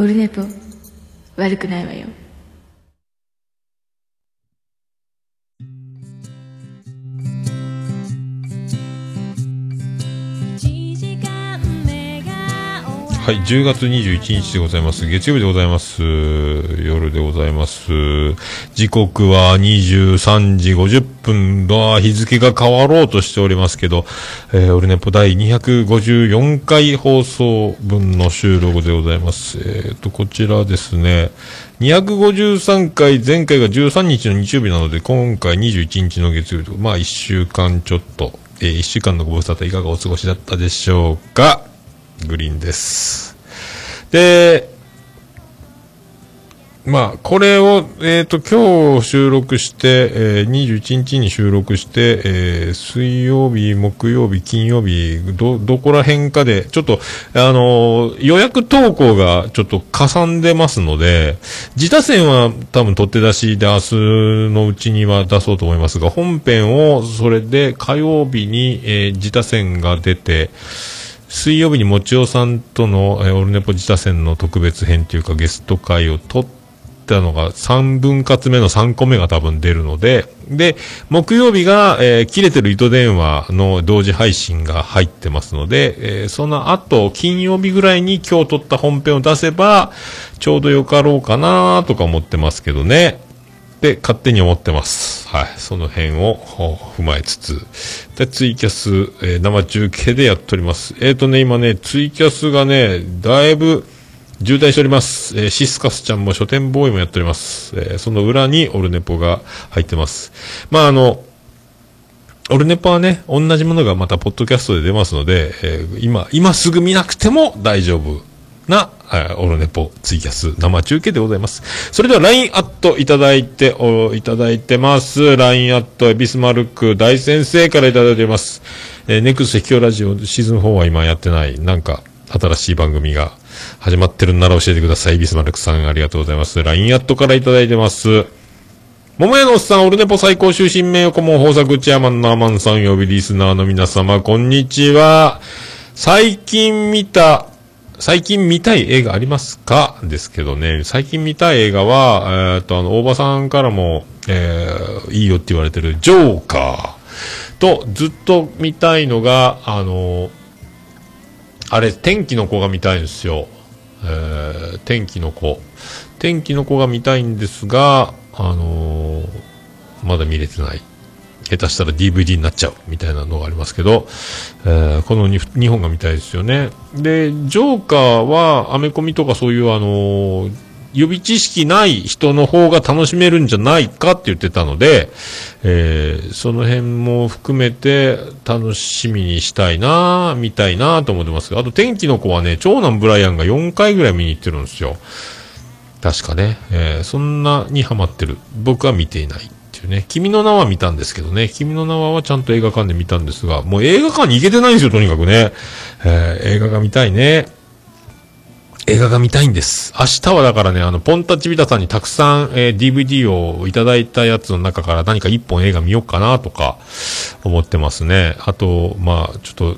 オルネポ悪くないわよ。はい、10月21日でございます。月曜日でございます。夜でございます。時刻は23時50分だ。日付が変わろうとしておりますけど、えー、オルネポ第254回放送分の収録でございます。えっ、と、こちらですね、253回、前回が13日の日曜日なので、今回21日の月曜日と、まあ1週間ちょっと、えー、1週間のご無沙汰いかがお過ごしだったでしょうか？グリーンです。で、まあ、これを、えっ、と、今日収録して、えー、21日に収録して、えー水曜日、木曜日、金曜日、ど、どこら辺かで、ちょっと、あのー予約投稿がちょっとかさんでますので、自他戦は多分取って出しで明日のうちには出そうと思いますが、本編をそれで火曜日に、えー自他戦が出て、水曜日にもちおさんとの、えーオルネポ自他戦の特別編というかゲスト会を撮ったのが3分割目の3個目が多分出るので、で、木曜日が、えー切れてる糸電話の同時配信が入ってますので、えーその後、金曜日ぐらいに今日撮った本編を出せば、ちょうどよかろうかなとか思ってますけどね。って勝手に思ってます。はい。その辺を踏まえつつ。で、ツイキャス、えー生中継でやっております。えっ、ー、とね、今ね、ツイキャスがね、だいぶ渋滞しております。えーシスカスちゃんも書店ボーイもやっております。えその裏にオルネポが入ってます。まあ、あの、オルネポはね、同じものがまたポッドキャストで出ますので、え今、今すぐ見なくても大丈夫な、えーオルネポツイキャス生中継でございます。それでは LINE アットいただいて、お、いただいてます。LINE アットエビスマルク大先生からいただいております。えーネクスト秘境ラジオシーズン4は今やってない、なんか、新しい番組が始まってるんなら教えてください。エビスマルクさんありがとうございます。LINE アットからいただいてます。桃屋のおっさん、オルネポ最高終身名誉顧問豊作チェアマンのアマンさん呼びリスナーの皆様、こんにちは。最近見た、最近見たい映画ありますか？ですけどね、最近見たい映画は、えーっと、あの、大場さんからも、えーいいよって言われてる、ジョーカーと、ずっと見たいのが、あの、あれ、天気の子が見たいんですよ。えー天気の子。天気の子が見たいんですが、あのーまだ見れてない。下手したら DVD になっちゃうみたいなのがありますけど、えーこの 2, 本が見たいですよね。で、ジョーカーはアメコミとかそういうあのー予備知識ない人の方が楽しめるんじゃないかって言ってたので、えーその辺も含めて楽しみにしたいな見たいなと思ってますが、あと天気の子はね、長男ブライアンが4回ぐらい見に行ってるんですよ。確かね、えーそんなにハマってる。僕は見ていないね。君の名は見たんですけどね。君の名ははちゃんと映画館で見たんですが、もう映画館に行けてないんですよ、とにかくね。えー映画が見たいね。映画が見たいんです。明日はだからね、あの、ポンタチビタさんにたくさん、えー DVD をいただいたやつの中から何か一本映画見ようかなとか思ってますね。あと、まあ、ちょっと、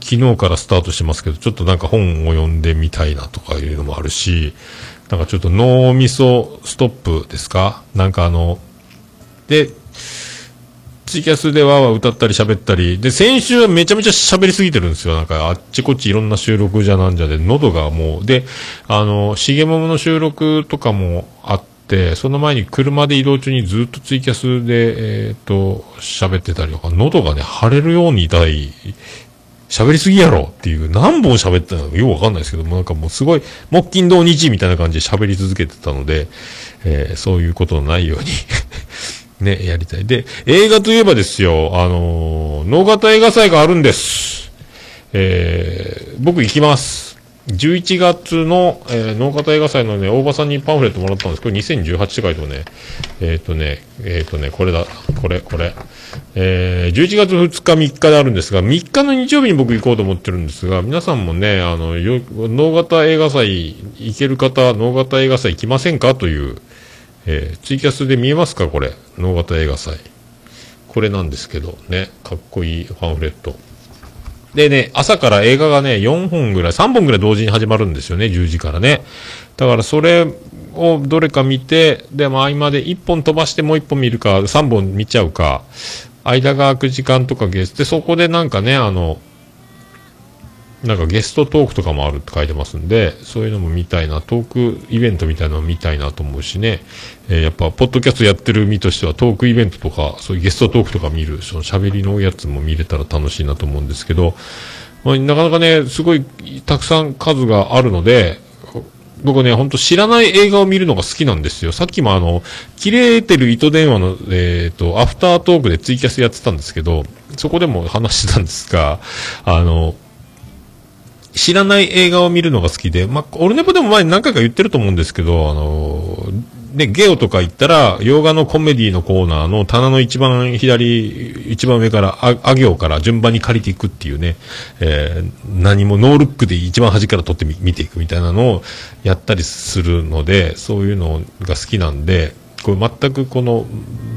昨日からスタートしてますけど、ちょっとなんか本を読んでみたいなとかいうのもあるし、なんかちょっと脳みそストップですか？なんかあの、で、ツイキャスでわーわー歌ったり喋ったり、で、先週はめちゃめちゃ喋りすぎてるんですよ。なんかあっちこっちいろんな収録じゃなんじゃで、喉がもう、で、あの、しげももの収録とかもあって、その前に車で移動中にずっとツイキャスで、えっ、と、喋ってたりとか、喉がね、腫れるように痛い、喋りすぎやろっていう、何本喋ったのかよくわかんないですけども、なんかもうすごい、木金土日みたいな感じで喋り続けてたので、えーそういうことのないようにね、やりたい。で、映画といえばですよ、あのー、能型映画祭があるんです。えー僕行きます。11月の、えー、能型映画祭のね、大場さんにパンフレットもらったんです。これ2018って書いてもね、えっ、とね、えっ、とね、これだ、これ、これ。えー、11月2日3日であるんですが、3日の日曜日に僕行こうと思ってるんですが、皆さんもね、あの、よ、能型映画祭行ける方、能型映画祭行きませんか？という、えーツイキャスで見えますか？これ。能型映画祭。これなんですけどね、かっこいいパンフレット。でね、朝から映画がね、4本ぐらい、3本ぐらい同時に始まるんですよね、10時からね。だからそれをどれか見て、で、まあ合間で1本飛ばしてもう1本見るか、3本見ちゃうか、間が空く時間とかゲスで、そこでなんかね、あの、なんかゲストトークとかもあるって書いてますんで、そういうのも見たいな、トークイベントみたいなのも見たいなと思うしね、えー、やっぱ、ポッドキャストやってる身としてはトークイベントとか、そういうゲストトークとか見る、その喋りのやつも見れたら楽しいなと思うんですけど、まあ、なかなかね、すごいたくさん数があるので、僕ね、ほんと知らない映画を見るのが好きなんですよ。さっきもあの、切れてる糸電話の、えっ、ー、と、アフタートークでツイキャスやってたんですけど、そこでも話してたんですが、あの、知らない映画を見るのが好きで、まあ、オルネポでも前に何回か言ってると思うんですけど、あのね、ゲオとか行ったら、洋画のコメディのコーナーの棚の一番左、一番上から、あ、あ行から順番に借りていくっていうね、えー、何もノールックで一番端から撮ってみ見ていくみたいなのをやったりするので、そういうのが好きなんで、これ全くこの、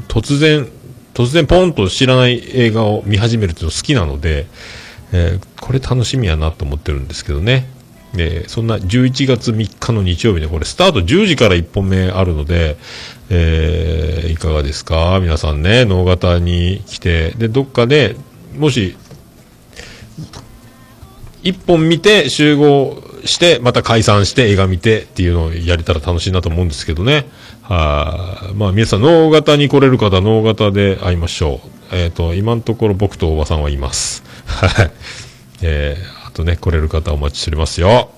突然、突然ポンと知らない映画を見始めるっていうの好きなので、えー、これ楽しみやなと思ってるんですけどね。えー、そんな11月3日の日曜日で、これスタート10時から1本目あるので、えー、いかがですか？皆さんね、能型に来て、で、どっかで、もし、1本見て集合して、また解散して映画見てっていうのをやれたら楽しいなと思うんですけどね。はまあ皆さん、能型に来れる方、能型で会いましょう。えっ、ー、と、今のところ僕とおばさんはいます。はい。えー、あとね、来れる方お待ちしておりますよ。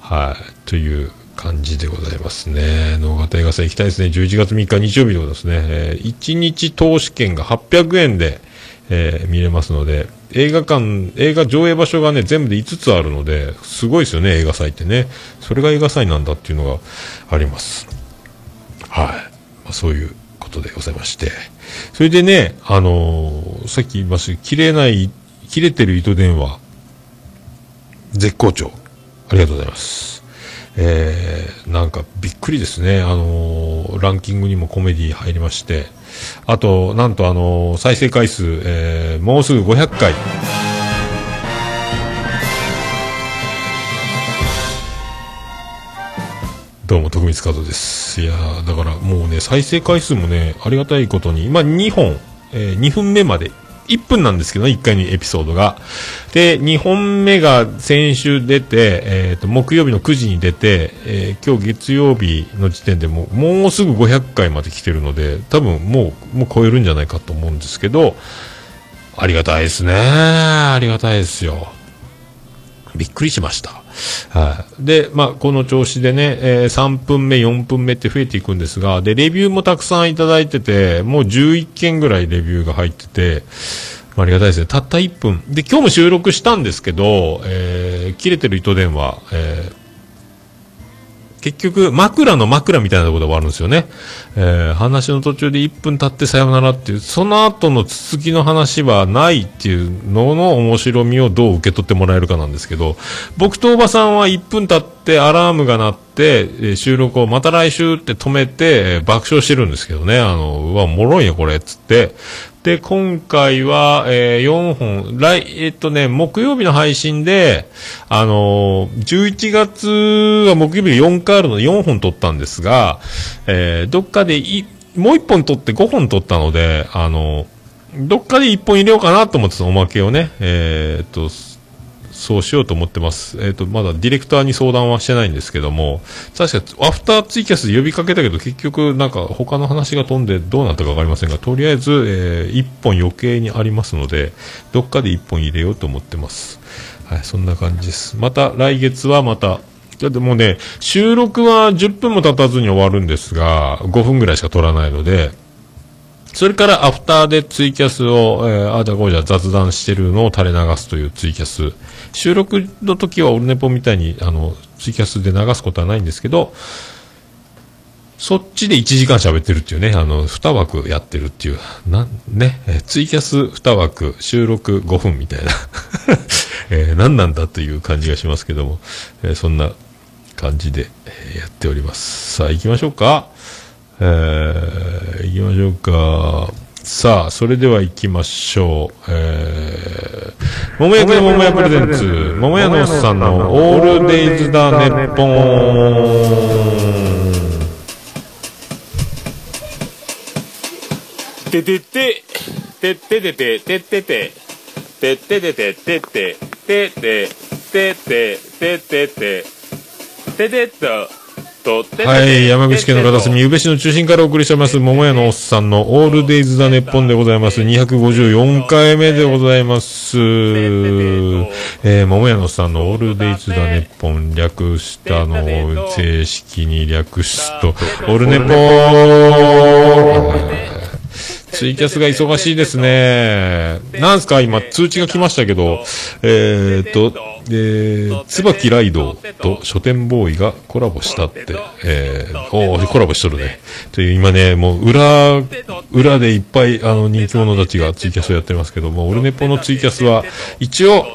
はい。という感じでございますね。能型映画祭行きたいですね。11月3日日曜日でございますね。えー、1日投資券が800円で、えー、見れますので、映画館、映画上映場所がね、全部で5つあるので、すごいですよね、映画祭ってね。それが映画祭なんだっていうのがあります。はい。まあ、そういうことでございまして。それでね、あのー、さっき言いました切れない、切れてる糸電話、絶好調。ありがとうございます。えー、なんかびっくりですね。あのー、ランキングにもコメディ入りまして、あと、なんとあのー、再生回数、えー、もうすぐ500回。どうも、徳光和です。いやだからもうね、再生回数もね、ありがたいことに、今2本、えー、2分目まで1分なんですけど、1回にエピソードが。で、2本目が先週出て、えっ、ー、と、木曜日の9時に出て、えー、今日月曜日の時点でもう、もうすぐ500回まで来てるので、多分もう、もう超えるんじゃないかと思うんですけど、ありがたいですね。ありがたいですよ。びっくりしました。はい。で、まあ、この調子でね、えー、3分目、4分目って増えていくんですが、で、レビューもたくさんいただいてて、もう11件ぐらいレビューが入ってて、まありがたいですね。たった1分。で、今日も収録したんですけど、えー、切れてる糸電話、えー、結局、枕の枕みたいなところで終わるんですよね。えー、話の途中で1分経ってさよならっていう、その後の続きの話はないっていうのの面白みをどう受け取ってもらえるかなんですけど、僕とおばさんは1分経ってアラームが鳴って、収録をまた来週って止めて、爆笑してるんですけどね、あの、うわ、もろいやこれ、つって、で、今回は、えー、4本、来、えっとね、木曜日の配信で、あのー、11月は木曜日4回あるので4本撮ったんですが、えー、どっかでい、もう1本撮って5本撮ったので、あのー、どっかで1本入れようかなと思ってたおまけをね、えー、っと、そうしようと思ってます。えっ、ー、と、まだディレクターに相談はしてないんですけども、確かアフターツイキャスで呼びかけたけど、結局なんか他の話が飛んでどうなったかわかりませんが、とりあえず、えー、1本余計にありますので、どっかで1本入れようと思ってます。はい、そんな感じです。また来月はまた、だってもうね、収録は10分も経たずに終わるんですが、5分ぐらいしか撮らないので、それからアフターでツイキャスを、えー、あじゃこうじゃ雑談してるのを垂れ流すというツイキャス。収録の時はオルネポみたいに、あの、ツイキャスで流すことはないんですけど、そっちで1時間喋ってるっていうね、あの、2枠やってるっていう、なん、ね、えツイキャス2枠、収録5分みたいな、えー、何なんだという感じがしますけども、えー、そんな感じで、え、やっております。さあ、行きましょうか。えー、行きましょうか。さあ、それでは行きましょう。えー桃焼きの桃屋プレゼンツ、桃屋のおっさんのオールデイズだネッポン。ててて、てててて、ててて、てててて、てて、てて、てて、ててて、ててて、ててっと、はい、山口県の片隅、宇部市の中心からお送りしております、桃屋のおっさんのオールデイズ・ザ・ネッポンでございます。254回目でございます。えー、桃屋のおっさんのオールデイズ・ザ・ネッポン、略したのを正式に略すと、オールネポーツイキャスが忙しいですね。なんすか今、通知が来ましたけど、えーっと、えー、椿ライドと書店ボーイがコラボしたって、えー、おーコラボしとるね。という、今ね、もう裏、裏でいっぱい、あの、人気者たちがツイキャスをやってますけども、オルネポのツイキャスは、一応、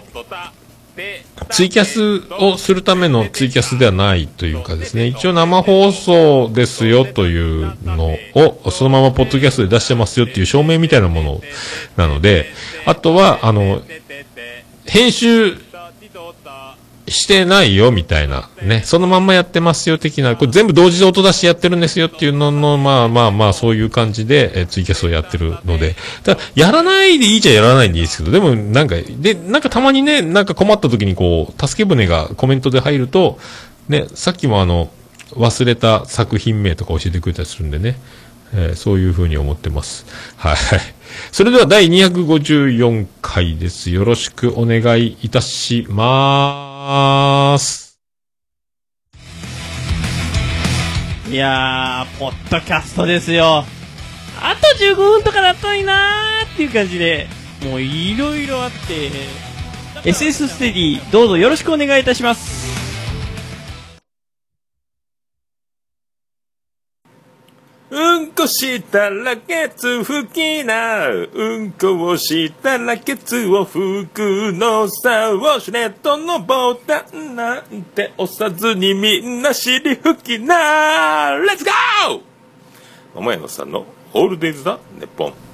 ツイキャスをするためのツイキャスではないというかですね、一応生放送ですよというのを、そのままポッドキャストで出してますよっていう証明みたいなものなので、あとは、あの、編集してないよみたいな、ね、そのまんまやってますよ的な、これ全部同時で音出しやってるんですよっていうのの、まあまあまあそういう感じで、えツイキャスをやってるので、ただ、やらないでいいじゃやらないんでいいですけど、でもなんか、で、なんかたまにね、なんか困った時にこう、助け舟がコメントで入ると、ね、さっきもあの、忘れた作品名とか教えてくれたりするんでね、えーそういうふうに思ってます。はい。それでは第254回です。よろしくお願いいたしますーす。いやー、ポッドキャストですよ。あと15分とかだったのになーっていう感じで、もういろいろあって、SS ステディ、どうぞよろしくお願いいたします。うんこしたらケツ拭きな。うんこをしたらケツを拭くのさ。ウォシュレットのボタンなんて押さ。ずにみんな尻拭きな。レッツゴー桃屋のさ。んのオールデイズだ、ネッポン。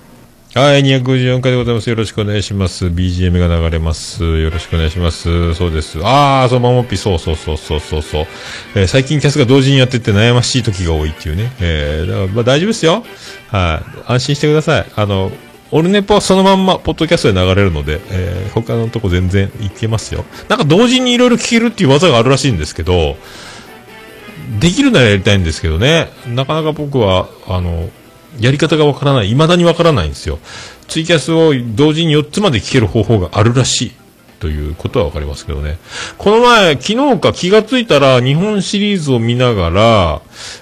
はい、254回でございます。よろしくお願いします。BGM が流れます。よろしくお願いします。そうです。あー、そう、マモピ、そうそうそうそうそうそう。えー最近キャスが同時にやってて悩ましい時が多いっていうね。えー、だからまあ大丈夫ですよ。はい、安心してください。あの、オルネポはそのまんま、ポッドキャストで流れるので、えー他のとこ全然いけますよ。なんか同時にいろいろ聞けるっていう技があるらしいんですけど、できるならやりたいんですけどね、なかなか僕は、あの、やり方がわからない、未だにわからないんですよ。ツイキャスを同時に4つまで聞ける方法があるらしい。ということはわかりますけどね。この前、昨日か気がついたら、日本シリーズを見ながら、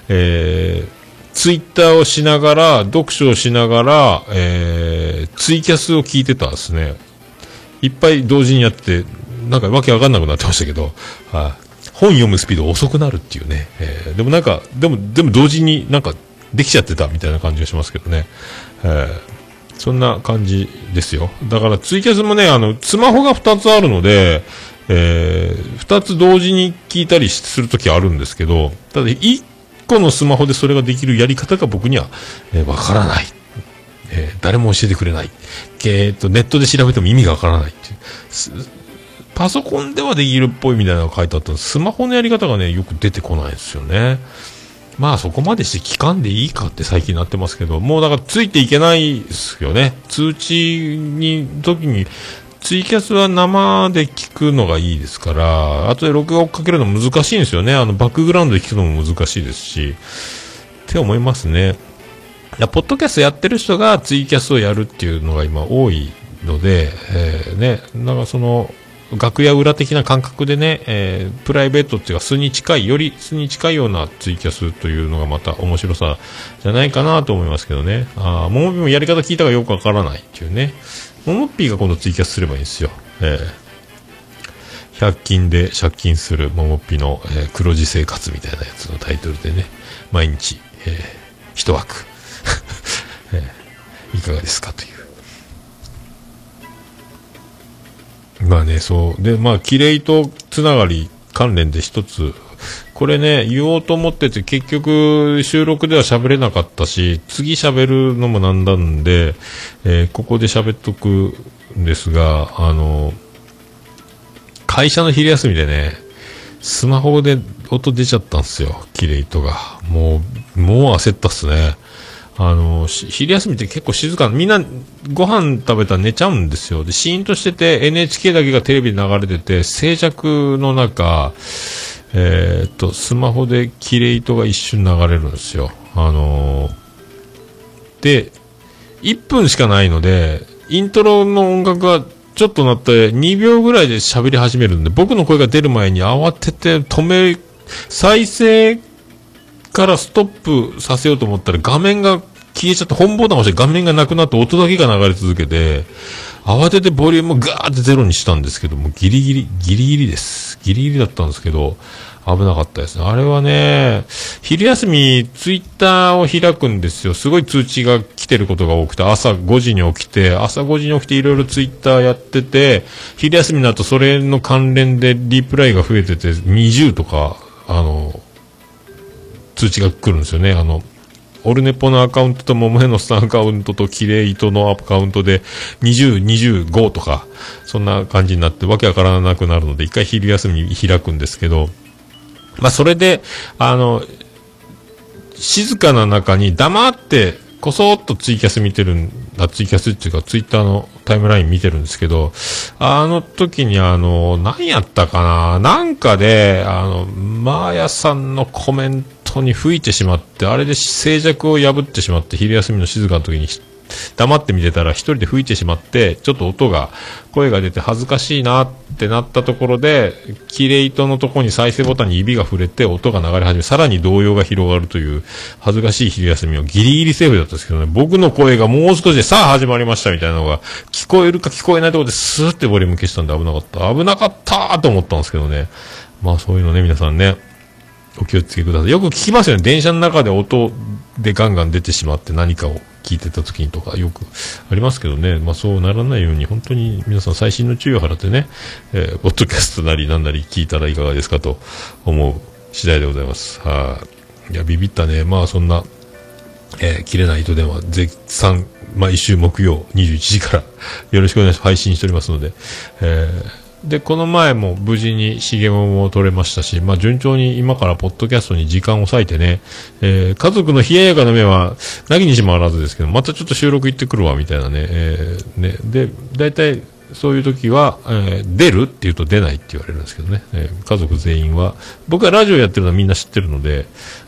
えー、ツイッターをしながら、読書をしながら、えー、ツイキャスを聞いてたんですね。いっぱい同時にやってて、なんかわけわかんなくなってましたけど、はい、本読むスピード遅くなるっていうね。えーでもなんか、でも、でも同時になんかできちゃってたみたいな感じがしますけどね。えーそんな感じですよ。だからツイキャスもね、あの、スマホが2つあるので、えー、2つ同時に聞いたりするときあるんですけど、ただ1個のスマホでそれができるやり方が僕には、えーわからない。えー誰も教えてくれない。えーっと、ネットで調べても意味がわからないっていうパソコンではできるっぽいみたいなのが書いてあったんですスマホのやり方がね、よく出てこないですよね。まあそこまでして聞かんでいいかって最近なってますけど、もうだからついていけないですよね。通知に、時に、ツイキャスは生で聞くのがいいですから、後で録画をかけるの難しいんですよね。あの、バックグラウンドで聞くのも難しいですし、って思いますね。いや、ポッドキャストやってる人がツイキャスをやるっていうのが今多いので、えーね、なんかその、楽屋裏的な感覚でね、えープライベートっていうか素に近い、より素に近いようなツイキャスというのがまた面白さじゃないかなと思いますけどね。ああ、ももぴもやり方聞いたがよくわからないっていうね。ももぴが今度ツイキャスすればいいんですよ。えー100均で借金するももぴの、えー黒字生活みたいなやつのタイトルでね、毎日、えー一枠、えーいかがですかという。まあね、そう。で、まあ、キレイとつながり関連で一つ、これね、言おうと思ってて、結局、収録では喋れなかったし、次喋るのもなんだんで、えーここで喋っとくんですが、あの、会社の昼休みでね、スマホで音出ちゃったんですよ、キレイトが。もう、もう焦ったっすね。あの、し昼休みって結構静かな、みんなご飯食べたら寝ちゃうんですよ。で、シーンとしてて NHK だけがテレビで流れてて、静寂の中、えーっと、スマホでキレイトが一瞬流れるんですよ。あので、1分しかないので、イントロの音楽がちょっとなって2秒ぐらいで喋り始めるんで、僕の声が出る前に慌てて止め、再生からストップさせようと思ったら画面が消えちゃって、本ボタン押して画面がなくなって音だけが流れ続けて、慌ててボリュームガーってゼロにしたんですけども、ギリギリ、ギリギリです。ギリギリだったんですけど、危なかったですね。あれはね、昼休み、ツイッターを開くんですよ。すごい通知が来てることが多くて、朝5時に起きて、朝5時に起きていろいろツイッターやってて、昼休みになるとそれの関連でリプライが増えてて、20とか、あの、通知が来るんですよね。あの、オルネポのアカウントとモモヘのスタンアカウントとキレイトのアカウントで20、25とか、そんな感じになってわけわからなくなるので、一回昼休みに開くんですけど、まあそれで、あの、静かな中に黙って、こそっとツイキャス見てるんあ、ツイキャスっていうかツイッターのタイムライン見てるんですけど、あの時にあの、何やったかな？なんかで、あの、マーヤさんのコメントに吹いてしまって、あれで静寂を破ってしまって、昼休みの静かな時に黙って見てたら一人で吹いてしまって、ちょっと音が、声が出て恥ずかしいなってなったところで、キレイトのところに再生ボタンに指が触れて音が流れ始め、さらに動揺が広がるという恥ずかしい昼休みをギリギリセーフだったんですけどね、僕の声がもう少しでさあ始まりましたみたいなのが聞こえるか聞こえないところでスーってボリューム消したんで危なかった。危なかったと思ったんですけどね。まあそういうのね、皆さんね、お気をつけください。よく聞きますよね。電車の中で音でガンガン出てしまって何かを聞いてた時にとかよくありますけどね。まあそうならないように本当に皆さん細心の注意を払ってね、えー、ポッドキャストなりなんなり聞いたらいかがですかと思う次第でございます。はい。いや、ビビったね。まあそんな、えー切れない糸電話絶賛毎週木曜21時からよろしくお願いします。配信しておりますので、えーで、この前も無事にしげもも取れましたし、まあ順調に今からポッドキャストに時間を割いてね、えー家族の冷ややかな目は、なきにしもあらずですけど、またちょっと収録行ってくるわ、みたいなね、えーね、で、大体、そういう時は、えー出るって言うと出ないって言われるんですけどね、えー家族全員は、僕はラジオやってるのはみんな知ってるので、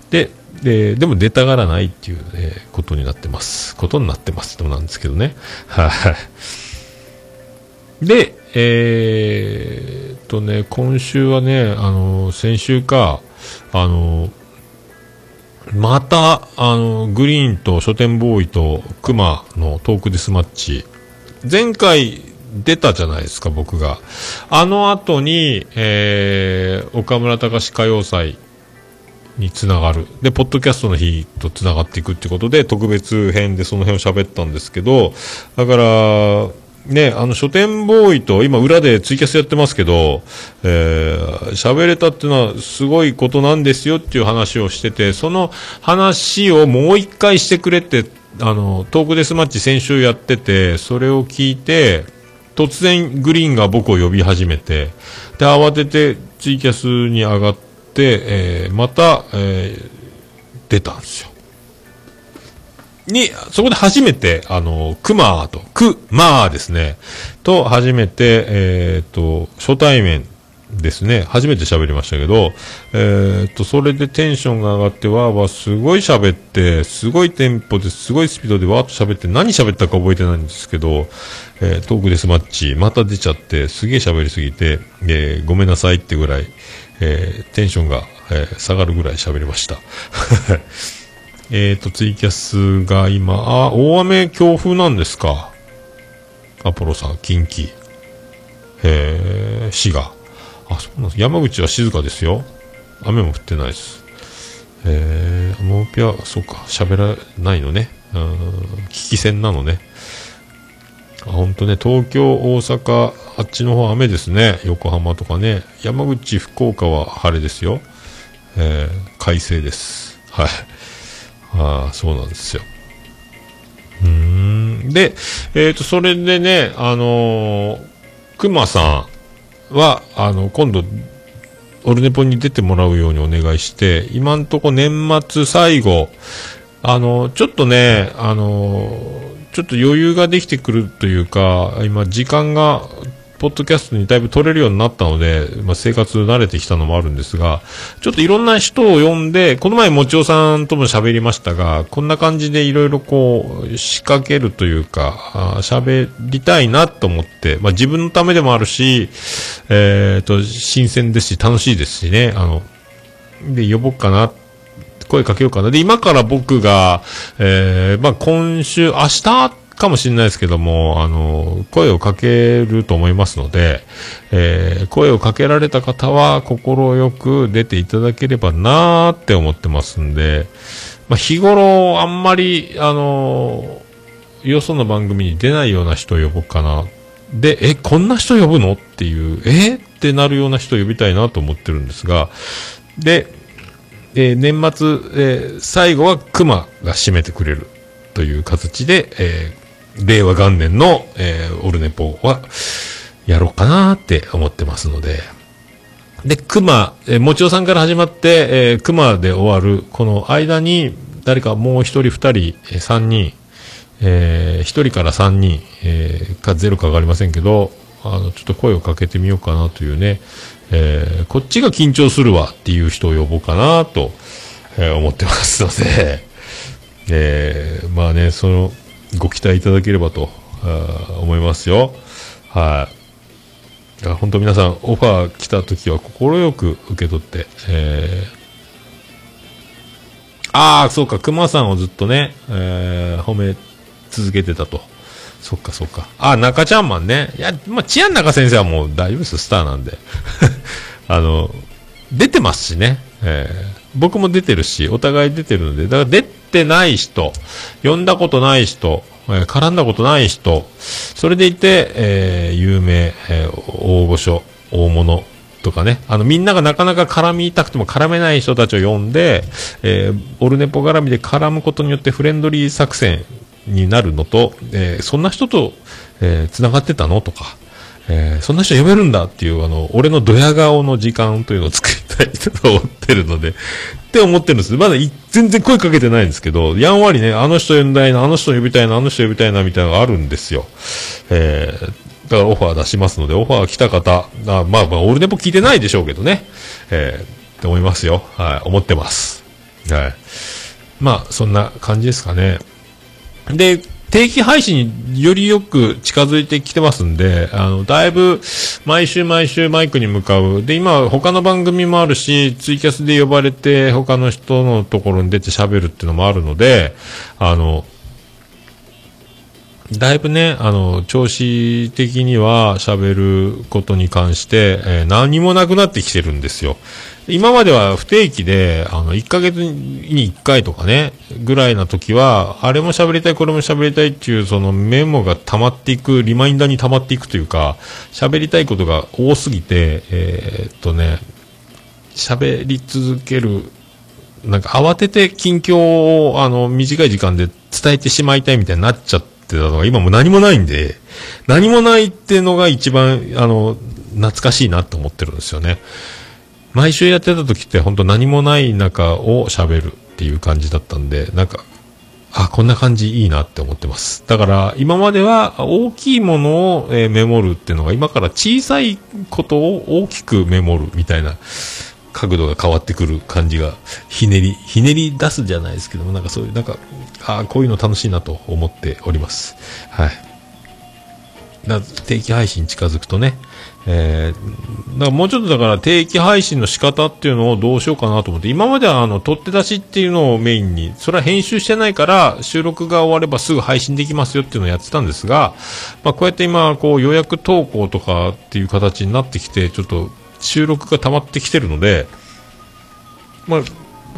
で、で、でも出たがらないっていう、ね、ことになってます。ことになってますってことなんですけどね。はい。で、えーとね、今週はね、あの、先週か、あの、また、あの、グリーンと書店ボーイとクマのトークディスマッチ。前回出たじゃないですか、僕が。あの後に、えー、岡村隆史歌謡祭につながる。で、ポッドキャストの日とつながっていくってことで、特別編でその辺を喋ったんですけど、だから、ね、あの、書店ボーイと、今裏でツイキャスやってますけど、えー喋れたっていうのはすごいことなんですよっていう話をしてて、その話をもう一回してくれって、あの、トークデスマッチ先週やってて、それを聞いて、突然グリーンが僕を呼び始めて、で、慌ててツイキャスに上がって、えーまた、えー出たんですよ。に、そこで初めて、あの、クマーと、クマーですね、と初めて、えっ、と、初対面ですね、初めて喋りましたけど、えっ、と、それでテンションが上がって、わーわーすごい喋って、すごいテンポですごいスピードでわーっと喋って、何喋ったか覚えてないんですけど、えートークデスマッチ、また出ちゃって、すげえ喋りすぎて、えーごめんなさいってぐらい、えーテンションが、えー下がるぐらい喋りました。えっと、ツイキャスが今、あ、大雨強風なんですか？アポロさん、近畿。えー、滋賀。あ、そうなんです。山口は静かですよ。雨も降ってないです。えー、モーピア、そうか、喋らないのね。うん、危機戦なのね。あ、本当ね、東京、大阪、あっちの方雨ですね。横浜とかね。山口、福岡は晴れですよ。えー、快晴です。はい。ああ、そうなんですよ。うん。で、えっ、と、それでね、あのー、熊さん、は、あの、今度、オルネポに出てもらうようにお願いして、今んとこ年末最後、あの、ちょっとね、あの、ちょっと余裕ができてくるというか、今時間が、ポッドキャストにだいぶ取れるようになったので、まあ、生活慣れてきたのもあるんですが、ちょっといろんな人を呼んで、この前もちおさんとも喋りましたが、こんな感じでいろいろこう、仕掛けるというか、喋りたいなと思って、まあ、自分のためでもあるし、えっ、ーと、新鮮ですし、楽しいですしね、あの、で、呼ぼうかな声かけようかな。で、今から僕が、えー、まあ、今週、明日かもしれないですけども、あの、声をかけると思いますので、えー、声をかけられた方は、心よく出ていただければなーって思ってますんで、まあ、日頃、あんまり、あの、よその番組に出ないような人を呼ぼうかな。で、え、こんな人呼ぶのっていう、えってなるような人を呼びたいなと思ってるんですが、で、えー年末、えー最後は熊が締めてくれるという形で、え令和元年の、えーオルネポはやろうかなって思ってますので、で、熊、えー、もちおさんから始まって、えー熊で終わる、この間に誰かもう一人二人、えー三人、えー一人から三人、えーかゼロかわかりませんけど、あの、ちょっと声をかけてみようかなというね、えーこっちが緊張するわっていう人を呼ぼうかなと、えー思ってますので、えーまあね、その、ご期待いただければと、思いますよ。はい。だから本当皆さん、オファー来た時は快く受け取って、えーああ、そうか、熊さんをずっとね、えー褒め続けてたと。そっかそっか。あ、中ちゃんマンね。いや、まあ、チアン中先生はもう大丈夫です、スターなんで。あの、出てますしね。えー僕も出てるし、お互い出てるので、だから出てない人、呼んだことない人、え絡んだことない人、それでいて、えー有名、えー大御所、大物とかね、あの、みんながなかなか絡みたくても絡めない人たちを呼んで、えーオルネポ絡みで絡むことによってフレンドリー作戦になるのと、えーそんな人と、えー繋がってたのとか、えーそんな人呼べるんだっていう、あの、俺のドヤ顔の時間というのを作りたいと思ってるので、って思ってるんです。まだ全然声かけてないんですけど、やんわりね、あの人呼んだいな、あの人呼びたいな、あの人呼びたいな、みたいなのがあるんですよ。えーだからオファー出しますので、オファー来た方、あまあまあ、オールネポ聞いてないでしょうけどね、えー、って思いますよ。はい、思ってます。はい。まあ、そんな感じですかね。で、定期配信によりよく近づいてきてますんで、あの、だいぶ、毎週毎週マイクに向かう。で、今、他の番組もあるし、ツイキャスで呼ばれて、他の人のところに出て喋るっていうのもあるので、あの、だいぶね、あの、調子的には喋ることに関して、えー何もなくなってきてるんですよ。今までは不定期で、あの、1ヶ月に1回とかね、ぐらいな時は、あれも喋りたい、これも喋りたいっていう、そのメモが溜まっていく、リマインダーに溜まっていくというか、喋りたいことが多すぎて、えーっとね、喋り続けるなんか慌てて近況をあの短い時間で伝えてしまいたいみたいになっちゃってたのが今もう何もないんで、何もないってのが一番あの懐かしいなと思ってるんですよね。毎週やってた時って本当何もない中を喋るっていう感じだったんで、なんか、あ、こんな感じいいなって思ってます。だから、今までは大きいものを、えメモるっていうのが今から小さいことを大きくメモるみたいな角度が変わってくる感じが、ひねり、ひねり出すじゃないですけども、なんかそういう、なんか、ああ、こういうの楽しいなと思っております。はい。定期配信近づくとね、えー、だからもうちょっとだから定期配信の仕方っていうのをどうしようかなと思って、今まではあの、取って出しっていうのをメインに、それは編集してないから、収録が終わればすぐ配信できますよっていうのをやってたんですが、まあこうやって今、こう予約投稿とかっていう形になってきて、ちょっと収録が溜まってきてるので、まあ、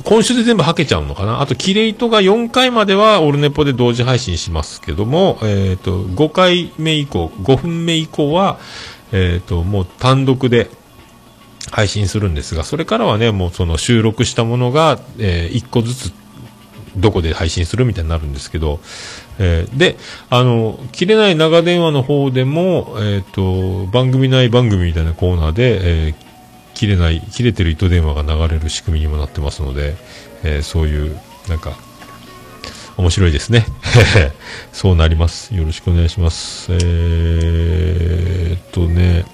今週で全部はけちゃうのかな。あと、キレイトが4回まではオルネポで同時配信しますけども、えっ、と、5回目以降、5分目以降は、えっ、と、もう単独で配信するんですが、それからはね、もうその収録したものが、え1個ずつどこで配信するみたいになるんですけど、えーで、あの、切れない長電話の方でも、えっ、と、番組内番組みたいなコーナーで、えー切れない、切れてる糸電話が流れる仕組みにもなってますので、えそういう、なんか、面白いですね。そうなります。よろしくお願いします。えーっとね、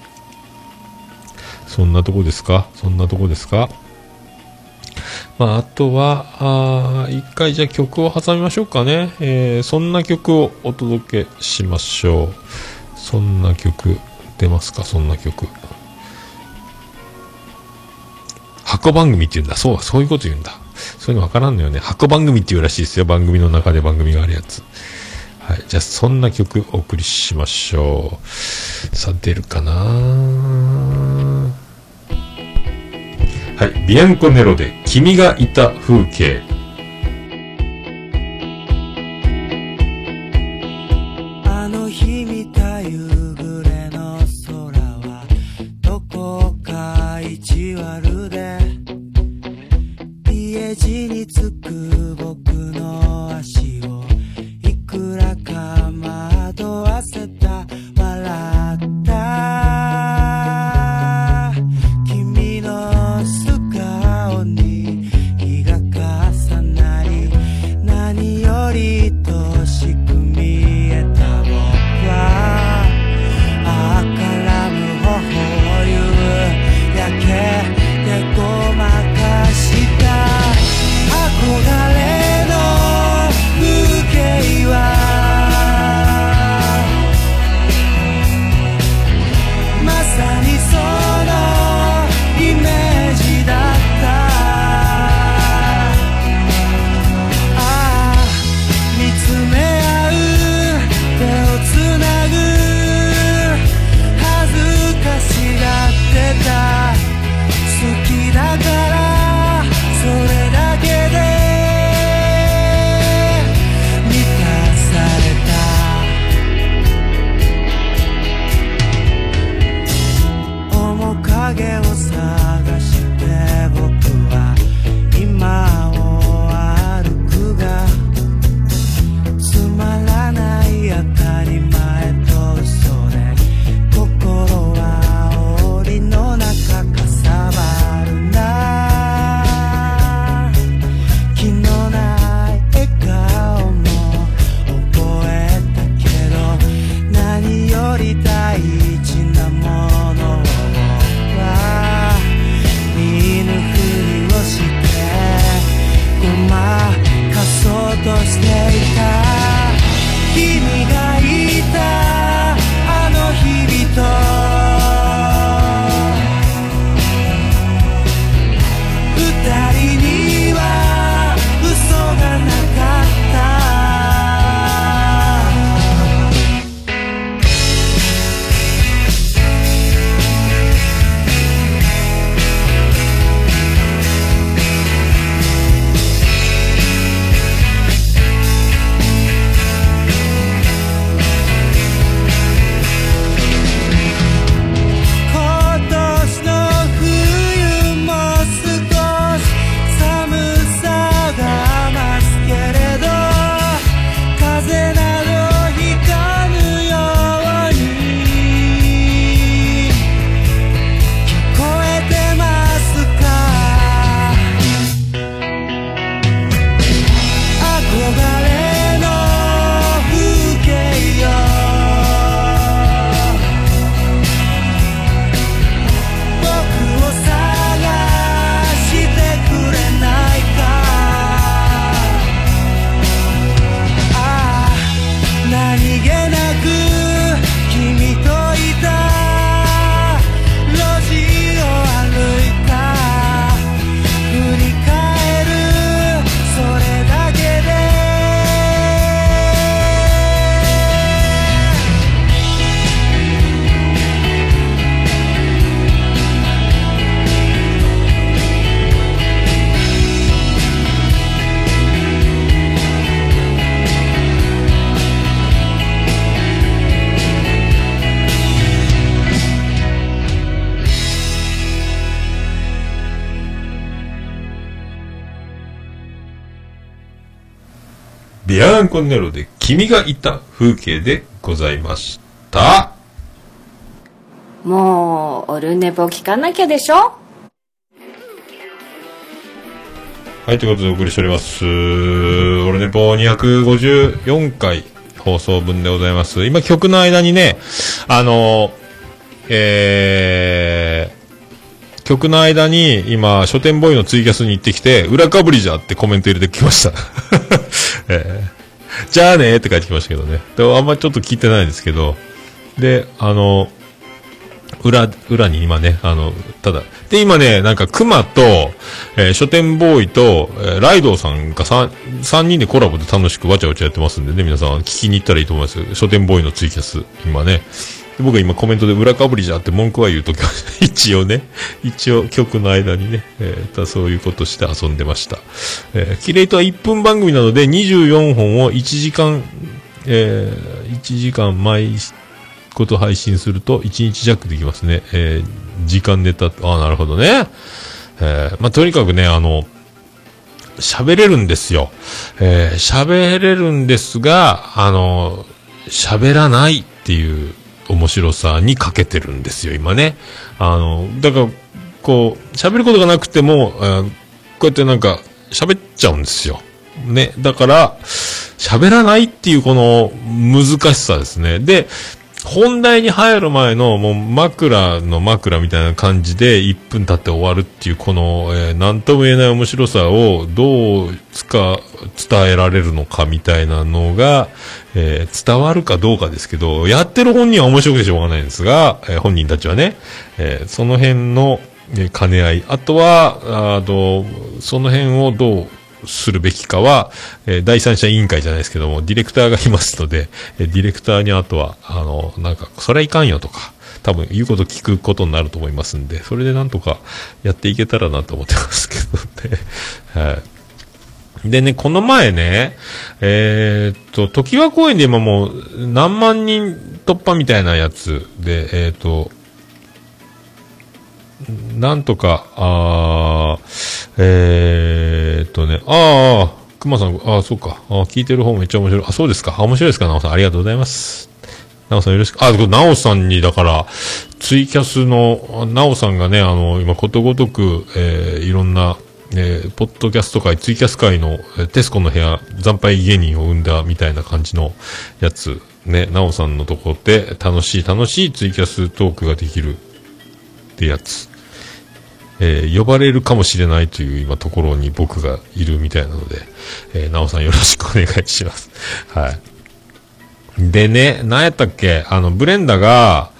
そんなとこですか？そんなとこですか？まあ、あとは、あ一回じゃあ曲を挟みましょうかね。えーそんな曲をお届けしましょう。そんな曲、出ますか？そんな曲。箱番組って言うんだ。そう、そういうこと言うんだ。そういうのわからんのよね。箱番組って言うらしいですよ。番組の中で番組があるやつ。はい。じゃあ、そんな曲お送りしましょう。さあ、出るかな？はい。ビアンコネロで、君がいた風景。ビアンコネロで君がいた風景でございました。もうオルネポ聞かなきゃでしょ？はい、ということでお送りしております。オルネポ254回放送分でございます。今曲の間にね、あの、えー、曲の間に今、書店ボーイのツイキャスに行ってきて、裏かぶりじゃってコメント入れてきました。えーじゃあねって書いてきましたけどね。でもあんまりちょっと聞いてないんですけど、で、あの、裏、裏に今ね、あの、ただ、で、今ね、なんか、熊と、えー書店ボーイと、えーライドウさんが3、3人でコラボで楽しくわちゃわちゃやってますんでね、皆さん聞きに行ったらいいと思います。書店ボーイのツイキャス、今ね。僕は今コメントで裏かぶりじゃって文句は言うときは、一応ね、一応曲の間にね、えーそういうことして遊んでました。えーキレイトは1分番組なので24本を1時間、えー1時間毎こと配信すると1日弱できますね。えー時間ネタ、ああ、なるほどね。えーまあ、とにかくね、あの、喋れるんですよ。えー喋れるんですが、あの、喋らないっていう面白さに欠けてるんですよ、今ね。あの、だから、こう、喋ることがなくても、こうやってなんか、喋っちゃうんですよ。ね。だから、喋らないっていうこの難しさですね。で、本題に入る前のもう枕の枕みたいな感じで1分経って終わるっていうこの、えー、なんとも言えない面白さをどうつか伝えられるのかみたいなのが、えー伝わるかどうかですけど、やってる本人は面白くてしょうがないんですが、えー本人たちはね、えーその辺の、え兼ね合い、あとは、あと、その辺をどうするべきかは、え第三者委員会じゃないですけども、ディレクターがいますので、えディレクターにあとは、あの、なんか、それはいかんよとか、多分言うこと聞くことになると思いますんで、それでなんとかやっていけたらなと思ってますけどね。はい。でね、この前ね、えーっと、時和公園で今もう何万人突破みたいなやつで、えーっと、なんとか、あーえーっとね、ああ、熊さん、ああ、そうか。あー聞いてる方めっちゃ面白い。あ、そうですか。あ面白いですか、なおさん。ありがとうございます。なおさんよろしく。あ、これなおさんに、だから、ツイキャスの、なおさんがね、あの、今、ことごとく、えーいろんな、えーポッドキャスト界、ツイキャス界の、えテスコの部屋、惨敗芸人を生んだみたいな感じのやつ、ね、なおさんのところで、楽しい楽しいツイキャストークができるってやつ。えー呼ばれるかもしれないという今ところに僕がいるみたいなので、えー、なおさんよろしくお願いします。はい。でね、何やったっけ？あの、ブレンダが、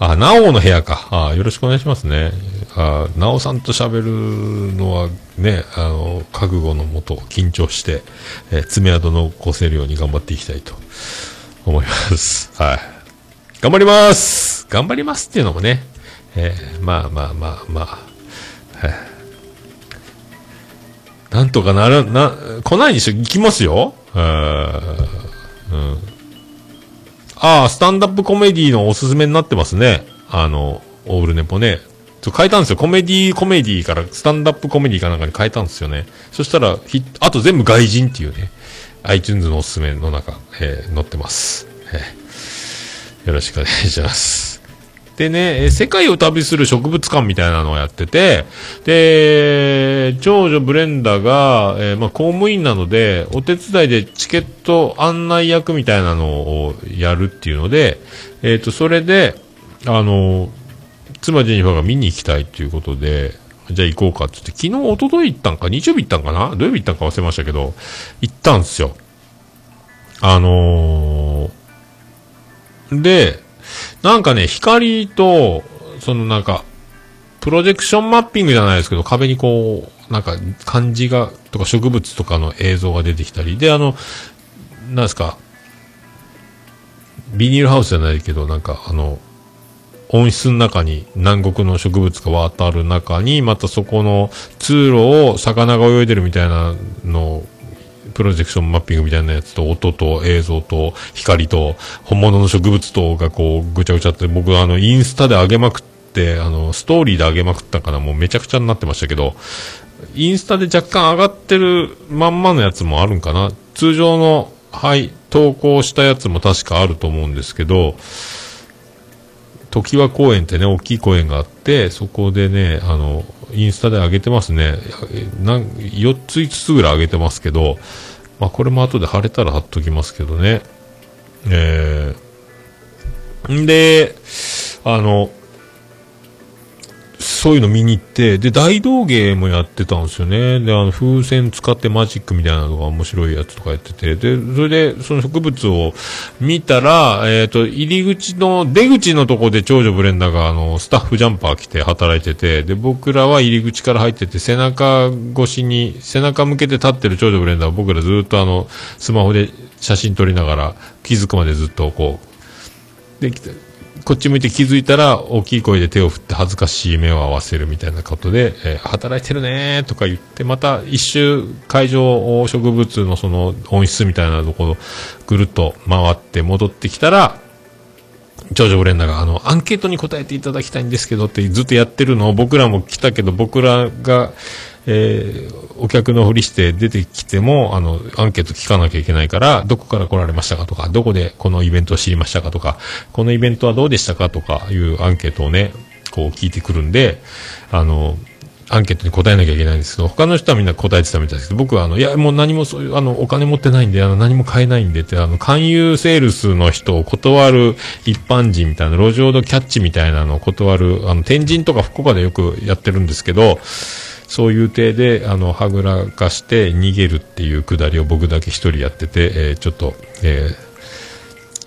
あ、なおの部屋か。あ、よろしくお願いしますね。あ、なおさんと喋るのはね、あの、覚悟のもと、緊張して、えー爪痕残せるように頑張っていきたいと思います。はい。頑張ります頑張りますっていうのもね、えーまあまあまあまあ、なんとかなる、な、来ないにしろ行きますよ。うーん。ああ、スタンダップコメディのおすすめになってますね。あの、オールネポね。ちょ変えたんですよ。コメディコメディからスタンダップコメディかなんかに変えたんですよね。そしたら、あと全部外人っていうね、iTunes のおすすめの中、えー載ってます。えーよろしくお願いします。でね、世界を旅する植物館みたいなのをやってて、で、長女ブレンダが、えーまあ、公務員なので、お手伝いでチケット案内役みたいなのをやるっていうので、えっ、と、それで、あの、妻ジェニファーが見に行きたいっていうことで、じゃあ行こうかって言って、昨日、一昨日行ったんか、日曜日行ったんかな？土曜日行ったんか忘れましたけど、行ったんですよ。あのーで、なんかね、光と、そのなんか、プロジェクションマッピングじゃないですけど、壁にこう、なんか、漢字が、とか植物とかの映像が出てきたり、で、あの、なんですか、ビニールハウスじゃないけど、なんか、あの、温室の中に南国の植物がわーっとある中に、またそこの通路を魚が泳いでるみたいなのをプロジェクションマッピングみたいなやつと、音と映像と光と、本物の植物とがこう、ぐちゃぐちゃって、僕あの、インスタで上げまくって、あの、ストーリーで上げまくったからもうめちゃくちゃになってましたけど、インスタで若干上がってるまんまのやつもあるんかな通常の、はい、投稿したやつも確かあると思うんですけど、常盤公園ってね、大きい公園があって、そこでね、あの、インスタで上げてますね。4つ5つぐらい上げてますけど、まあこれも後で貼れたら貼っときますけどね。えー、んで、あの、そういうの見に行って、で、大道芸もやってたんですよね。で、あの、風船使ってマジックみたいなのが面白いやつとかやってて、で、それで、その植物を見たら、えっ、と、入り口の、出口のとこで長女ブレンダーが、あの、スタッフジャンパー着て働いてて、で、僕らは入り口から入ってて、背中越しに、背中向けて立ってる長女ブレンダーを僕らずっとあの、スマホで写真撮りながら、気づくまでずっとこう、できて、こっち向いて気づいたら、大きい声で手を振って恥ずかしい目を合わせるみたいなことで、えー働いてるねーとか言って、また一周会場植物のその温室みたいなところぐるっと回って戻ってきたら、長女ブレンダーがあの、アンケートに答えていただきたいんですけどってずっとやってるのを僕らも来たけど僕らが、えーお客のふりして出てきても、あの、アンケート聞かなきゃいけないから、どこから来られましたかとか、どこでこのイベントを知りましたかとか、このイベントはどうでしたかとかいうアンケートをね、こう聞いてくるんで、あの、アンケートに答えなきゃいけないんですけど、他の人はみんな答えてたみたいですけど、僕はあの、いや、もう何もそういう、あの、お金持ってないんで、あの、何も買えないんでって、あの、勧誘セールスの人を断る一般人みたいな、路上のキャッチみたいなのを断る、あの、天神とか福岡でよくやってるんですけど、そういう体で、あの、はぐらかして逃げるっていうくだりを僕だけ一人やってて、えーちょっと、えー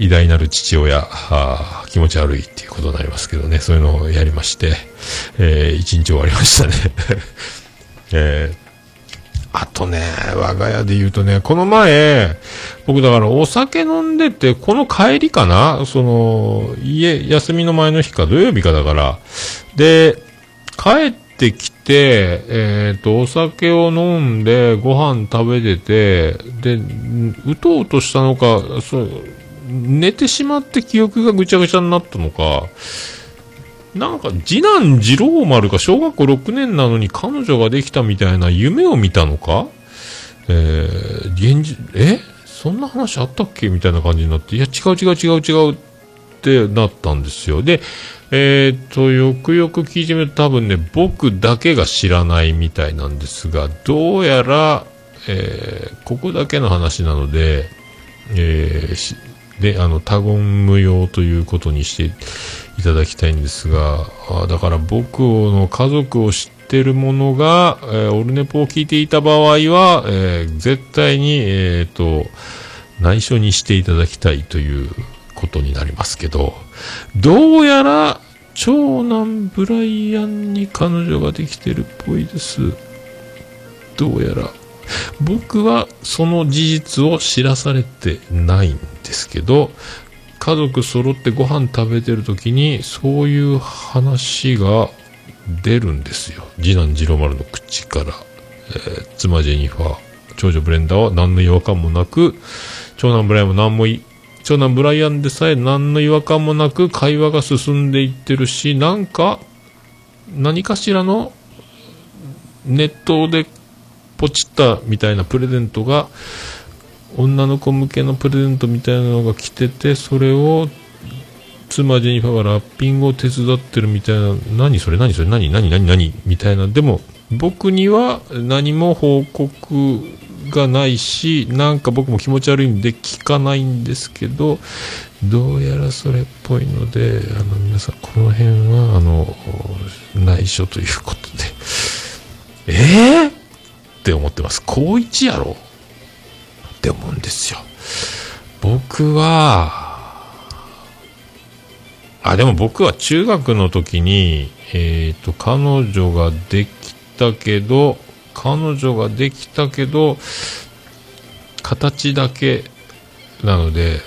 偉大なる父親、あ気持ち悪いっていうことになりますけどね、そういうのをやりまして、えー一日終わりましたね。えーあとね、我が家で言うとね、この前、僕だからお酒飲んでて、この帰りかなその、家、休みの前の日か、土曜日かだから。で、帰ってきて、えっ、と、お酒を飲んで、ご飯食べてて、で、うとうとしたのか、そう、寝てしまって記憶がぐちゃぐちゃになったのか、なんか、次男次郎丸が小学校6年なのに彼女ができたみたいな夢を見たのかえー、現実、え？そんな話あったっけ？みたいな感じになって、いや、違う違う違う違うってなったんですよ。で、えーっと、よくよく聞いてみると多分ね、僕だけが知らないみたいなんですが、どうやら、えーここだけの話なので、えーで、あの、他言無用ということにしていただきたいんですが、あだから僕の家族を知ってる者が、えーオルネポを聞いていた場合は、えー絶対に、えーと、内緒にしていただきたいということになりますけど、どうやら、長男ブライアンに彼女ができてるっぽいです。どうやら。僕はその事実を知らされてないんですけど、家族揃ってご飯食べてる時に、そういう話が出るんですよ。次男次郎丸の口から。えー妻ジェニファー、長女ブレンダーは何の違和感もなく、長男ブライアンも何もい、長男ブライアンでさえ何の違和感もなく会話が進んでいってるし、なんか、何かしらのネットでポチったみたいなプレゼントが、女の子向けのプレゼントみたいなのが来てて、それを妻ジェニファーがラッピングを手伝ってるみたいな、何それ何それ何何何何みたいな。でも、僕には何も報告がないし、なんか僕も気持ち悪いんで聞かないんですけど、どうやらそれっぽいので、あの、皆さん、この辺は、あの、内緒ということで、えー、って思ってます。高一やろ？って思うんですよ。僕は、あ、でも僕は中学の時に、えっ、と、彼女ができたけど、彼女ができたけど、形だけなので、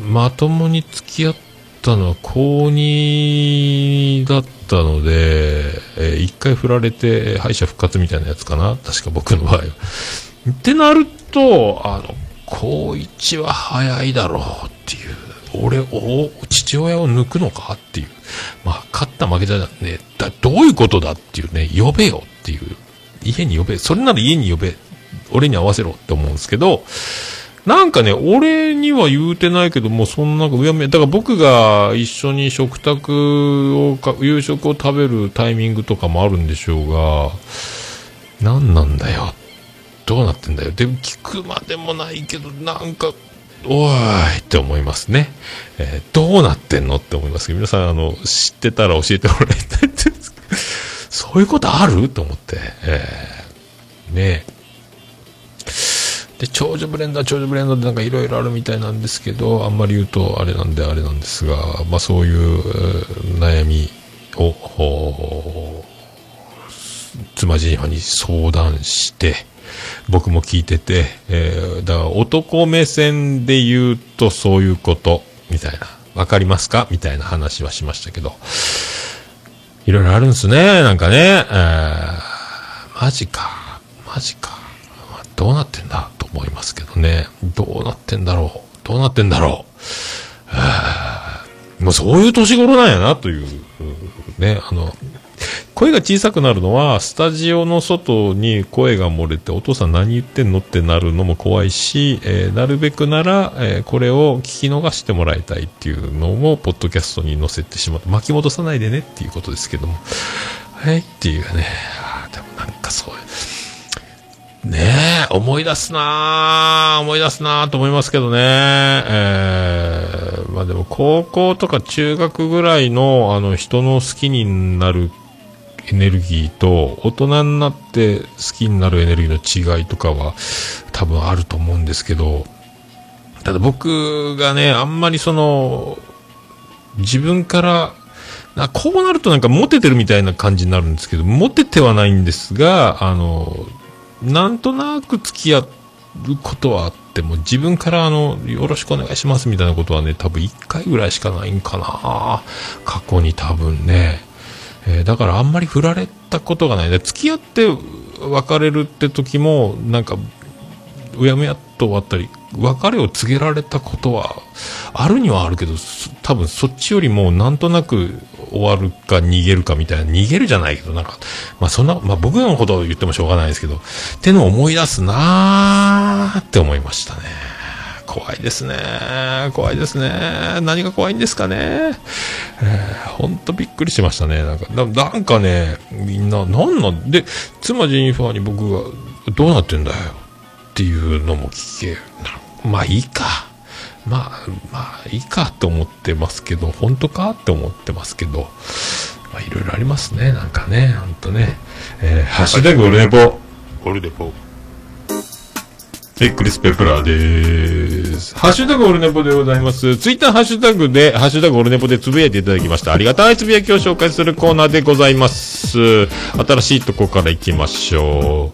まともに付き合ったのは高2だったので、えー一回振られて敗者復活みたいなやつかな確か僕の場合は。ってなると、あの、高1は早いだろうっていう。俺を、父親を抜くのかっていう。まあ、勝った負けだね。だ、どういうことだっていうね、呼べよっていう。家に呼べ。それなら家に呼べ。俺に合わせろって思うんですけど、なんかね、俺には言うてないけどもう、そんな、うやむや、だから僕が一緒に食卓を、夕食を食べるタイミングとかもあるんでしょうが、何なんだよ。どうなってんだよ。でも聞くまでもないけど、なんか、おーいって思いますね。えーどうなってんのって思いますけど、皆さん、あの、知ってたら教えてもらいたいですけどそういうことある？と思って、えーね。で、長女ブレンダー、長女ブレンダーでなんかいろいろあるみたいなんですけど、あんまり言うとあれなんであれなんですが、まあそういう悩みを、妻ジーに相談して、僕も聞いてて、えーだから男目線で言うとそういうこと、みたいな。わかりますか？みたいな話はしましたけど。いろいろあるんですね、なんかね。えーマジか。マジか。どうなってんだ？と思いますけどね。どうなってんだろう？どうなってんだろう？えーもうそういう年頃なんやな、という。ね、あの、声が小さくなるのは、スタジオの外に声が漏れて、お父さん何言ってんのってなるのも怖いし、えーなるべくなら、えーこれを聞き逃してもらいたいっていうのも、ポッドキャストに載せてしまって、巻き戻さないでねっていうことですけども。はいっていうね。あでもなんかそういう。ねえ、思い出すなー思い出すなーと思いますけどね。えー、まあでも高校とか中学ぐらいの、あの、人の好きになるエネルギーと、大人になって好きになるエネルギーの違いとかは、多分あると思うんですけど、ただ僕がね、あんまりその、自分から、なこうなるとなんかモテてるみたいな感じになるんですけど、モテてはないんですが、あの、なんとなく付き合うことはあっても、自分からあの、よろしくお願いしますみたいなことはね、多分1回ぐらいしかないんかな過去に多分ね。えーだからあんまり振られたことがない。で付き合って別れるって時も、なんか、うやむやっと終わったり、別れを告げられたことは、あるにはあるけど、多分そっちよりもなんとなく終わるか逃げるかみたいな、逃げるじゃないけど、なんか、まあそんな、まあ僕のことを言ってもしょうがないですけど、っての思い出すなーって思いましたね。怖いですね。怖いですね。何が怖いんですかね。えー、ほんとびっくりしましたね。なんか、ななんかね、みんな、なんなん？で、妻ジェニファーに僕が、どうなってんだよ。っていうのも聞け。なまあいいか。まあ、まあいいかと思ってますけど、本当かって思ってますけど、まあいろいろありますね。なんかね、ほんとね。えー、ハッシュタグオルネポ。オルネポ。え、クリス・ペプラーでーす。ハッシュタグオルネポでございます。ツイッターハッシュタグで、ハッシュタグオルネポでつぶやいていただきました。ありがたいつぶやきを紹介するコーナーでございます。新しいとこから行きましょ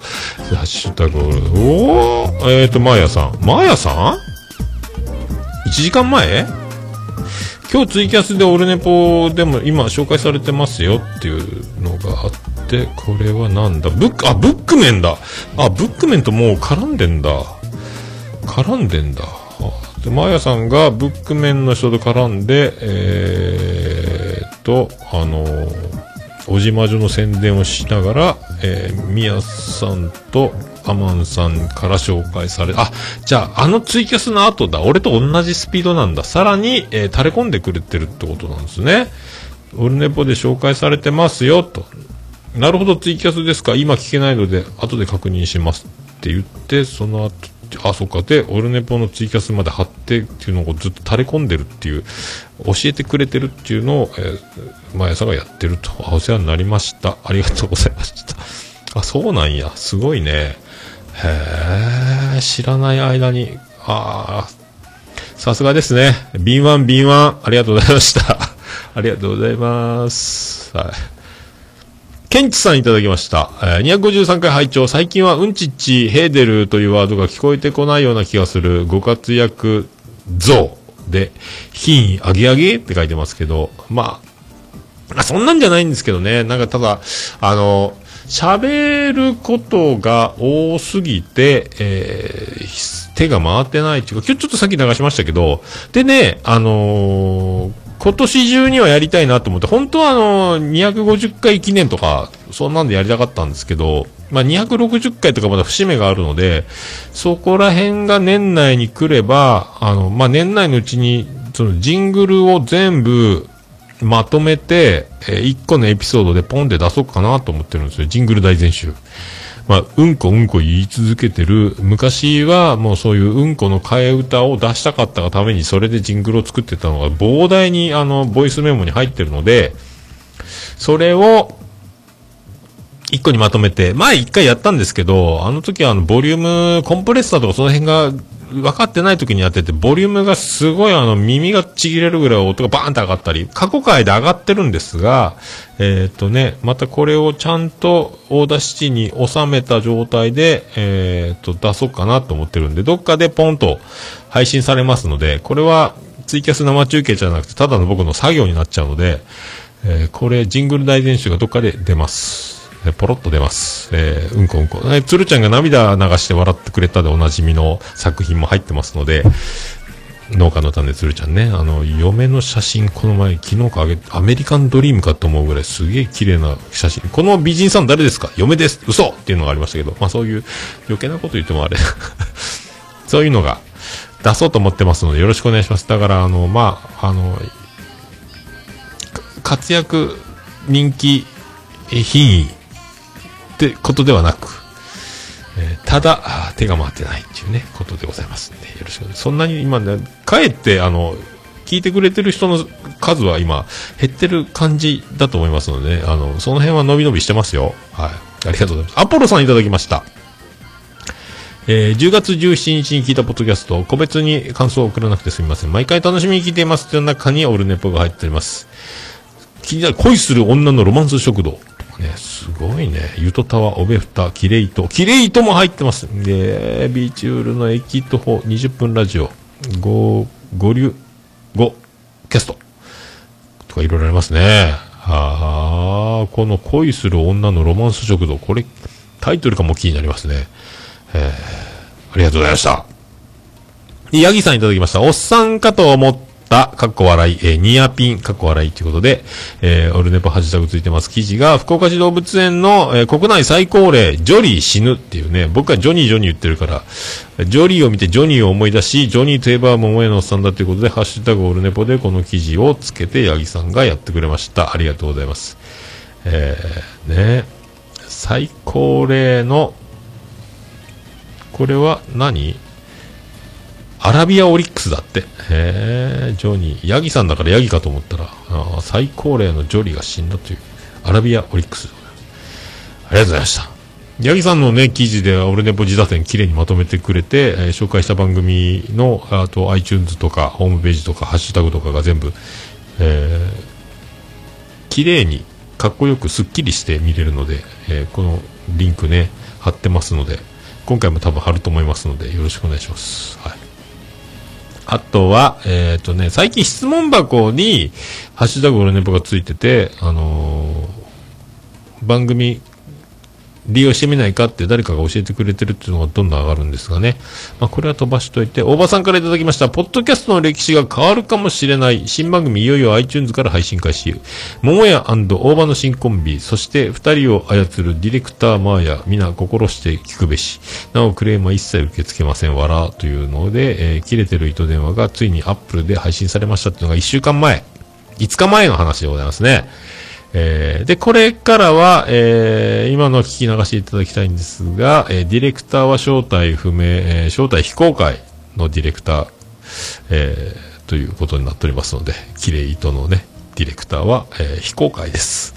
う。ハッシュタグオルネ、おー、えーと、マーヤさん。マーヤさん ?1 時間前？今日ツイキャスでオルネポでも今紹介されてますよっていうのがあって、これはなんだ？ブック、あ、ブックメンだあ、ブックメンともう絡んでんだ。絡んでんだ。で、マーヤさんがブックメンの人と絡んで、えーっと、あのー、おじまじょの宣伝をしながら、えー、みやさんとアマンさんから紹介され、あ、じゃあ、あのツイキャスの後だ。俺と同じスピードなんだ。さらに、えー垂れ込んでくれてるってことなんですね。オルネポで紹介されてますよ、と。なるほど、ツイキャスですか。今聞けないので、後で確認しますって言って、その後、あ、そうか。で、オルネポのツイキャスまで貼ってっていうのをずっと垂れ込んでるっていう、教えてくれてるっていうのを、えー、マヤさんがやってると。あお世話になりました。ありがとうございました。あ、そうなんや。すごいね。へえ、知らない間に、ああ、さすがですね。敏腕、敏腕。ありがとうございました。ありがとうございます。はい。ケンチさんいただきました。え253回拝聴最近はうんちっち、ヘーデルというワードが聞こえてこないような気がするご活躍像で、品位上げ上げって書いてますけど、まあ、そんなんじゃないんですけどね。なんかただ、あの、喋ることが多すぎて、えー手が回ってないっていうか、今日ちょっとさっき流しましたけど、でね、あのー今年中にはやりたいなと思って、本当はあの250回記念とか、そんなんでやりたかったんですけど、まあ、260回とかまだ節目があるので、そこら辺が年内に来れば、あの、まあ、年内のうちに、そのジングルを全部まとめて、え1個のエピソードでポンで出そうかなと思ってるんですよ。ジングル大全集。まあ、うんこうんこ言い続けてる、昔はもうそういううんこの替え歌を出したかったがためにそれでジングルを作ってたのが膨大にあの、ボイスメモに入ってるので、それを、一個にまとめて、前一回やったんですけど、あの時はあの、ボリューム、コンプレッサーとかその辺が分かってない時にやってて、ボリュームがすごいあの、耳がちぎれるぐらい音がバーンと上がったり、過去回で上がってるんですが、えーっとね、またこれをちゃんと Audacity に収めた状態で、えーっと、出そうかなと思ってるんで、どっかでポンと配信されますので、これはツイキャス生中継じゃなくて、ただの僕の作業になっちゃうので、えーこれ、ジングル大全集がどっかで出ます。えポロッと出ます。えーうんこうんこ。えー鶴ちゃんが涙流して笑ってくれたでおなじみの作品も入ってますので、農家の種鶴ちゃんね、あの、嫁の写真、この前、昨日かあげ、アメリカンドリームかと思うぐらいすげえ綺麗な写真。この美人さん誰ですか？嫁です嘘っていうのがありましたけど、まあそういう余計なこと言ってもあれ。そういうのが出そうと思ってますので、よろしくお願いします。だから、あの、まあ、あの、活躍、人気、品位ってことではなく、えーただ、手が回ってないっていうね、ことでございますんで、よろしく。そんなに今ね、かえって、あの、聞いてくれてる人の数は今、減ってる感じだと思いますので、あの、その辺は伸び伸びしてますよ。はい。ありがとうございます。アポロさんいただきました。えー10月17日に聞いたポッドキャスト、個別に感想を送らなくてすみません。毎回楽しみに聞いています。という中にオルネポが入っております。気になる恋する女のロマンス食堂ね、すごいね。ゆとたわ、おべふた、キレイト。キレイトも入ってます。で、ビーチウールの駅徒歩20分ラジオ、ご、ご流、ご、キャスト。とかいろいろありますね。ああ、この恋する女のロマンス食堂。これ、タイトルがも気になりますね。えー、ありがとうございました。ヤギさんいただきました。おっさんかと思った、かっこ笑い、えーニアピン、かっこ笑いということで、えーオルネポハッシュタグついてます記事が、福岡市動物園の、えー国内最高齢、ジョリー死ぬっていうね、僕はジョニージョニー言ってるから、ジョリーを見てジョニーを思い出し、ジョニーといえば桃屋のおっさんだということで、ハッシュタグオルネポでこの記事をつけて、ヤギさんがやってくれました。ありがとうございます。えー、ね、最高齢の、これは何？アラビアオリックスだって。へえ、ジョニー。ヤギさんだからヤギかと思ったら、あ最高齢のジョリーが死んだという、アラビアオリックス。ありがとうございました。ヤギさんのね、記事で、俺ネポ自打線綺麗にまとめてくれて、えー紹介した番組の、あと iTunes とか、ホームページとか、ハッシュタグとかが全部、えー、綺麗に、かっこよく、すっきりして見れるので、えーこのリンクね、貼ってますので、今回も多分貼ると思いますので、よろしくお願いします。はい。あとは、えっ、とね、最近質問箱に、ハッシュタグオルネポがついてて、あのー番組利用してみないかって誰かが教えてくれてるっていうのがどんどん上がるんですがね。まあ、これは飛ばしといて、大場さんからいただきました。ポッドキャストの歴史が変わるかもしれない新番組いよいよ iTunes から配信開始。桃屋大場の新コンビ、そして二人を操るディレクターマーヤ、皆心して聞くべし。なおクレームは一切受け付けません。わら。というので、えー切れてる糸電話がついに Apple で配信されましたっていうのが一週間前。5日前の話でございますね。えーで、これからは、えー今の聞き流していただきたいんですが、えーディレクターは正体不明、えー正体非公開のディレクター、えーということになっておりますので、綺麗糸のね、ディレクターは、えー非公開です。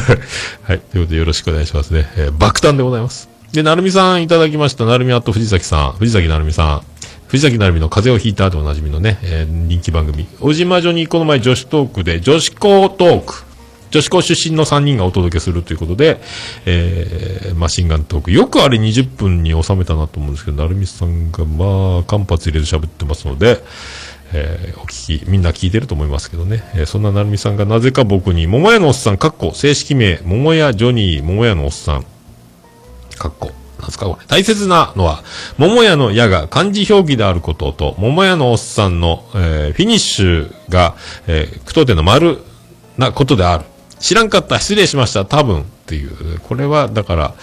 はい。ということでよろしくお願いしますね。えー爆誕でございます。で、なるみさんいただきました。なるみあと藤崎さん。藤崎なるみさん。藤崎なるみの風邪をひいたでおなじみのね、えー人気番組。小島女にこの前女子トークで、女子校トーク。女子校出身の3人がお届けするということで、えーマシンガントーク。よくあれ20分に収めたなと思うんですけど、なるみさんがまあ、間髪入れず喋ってますので、えーお聞き、みんな聞いてると思いますけどね。えーそんななるみさんがなぜか僕に、桃屋のおっさん、かっこ、正式名、桃屋ジョニー、桃屋のおっさん、かっこ。なんすかこれ？大切なのは、桃屋の矢が漢字表記であることと、桃屋のおっさんの、えーフィニッシュが、えー句読点の丸なことである。知らんかった、失礼しました、多分っていう。これは、だから、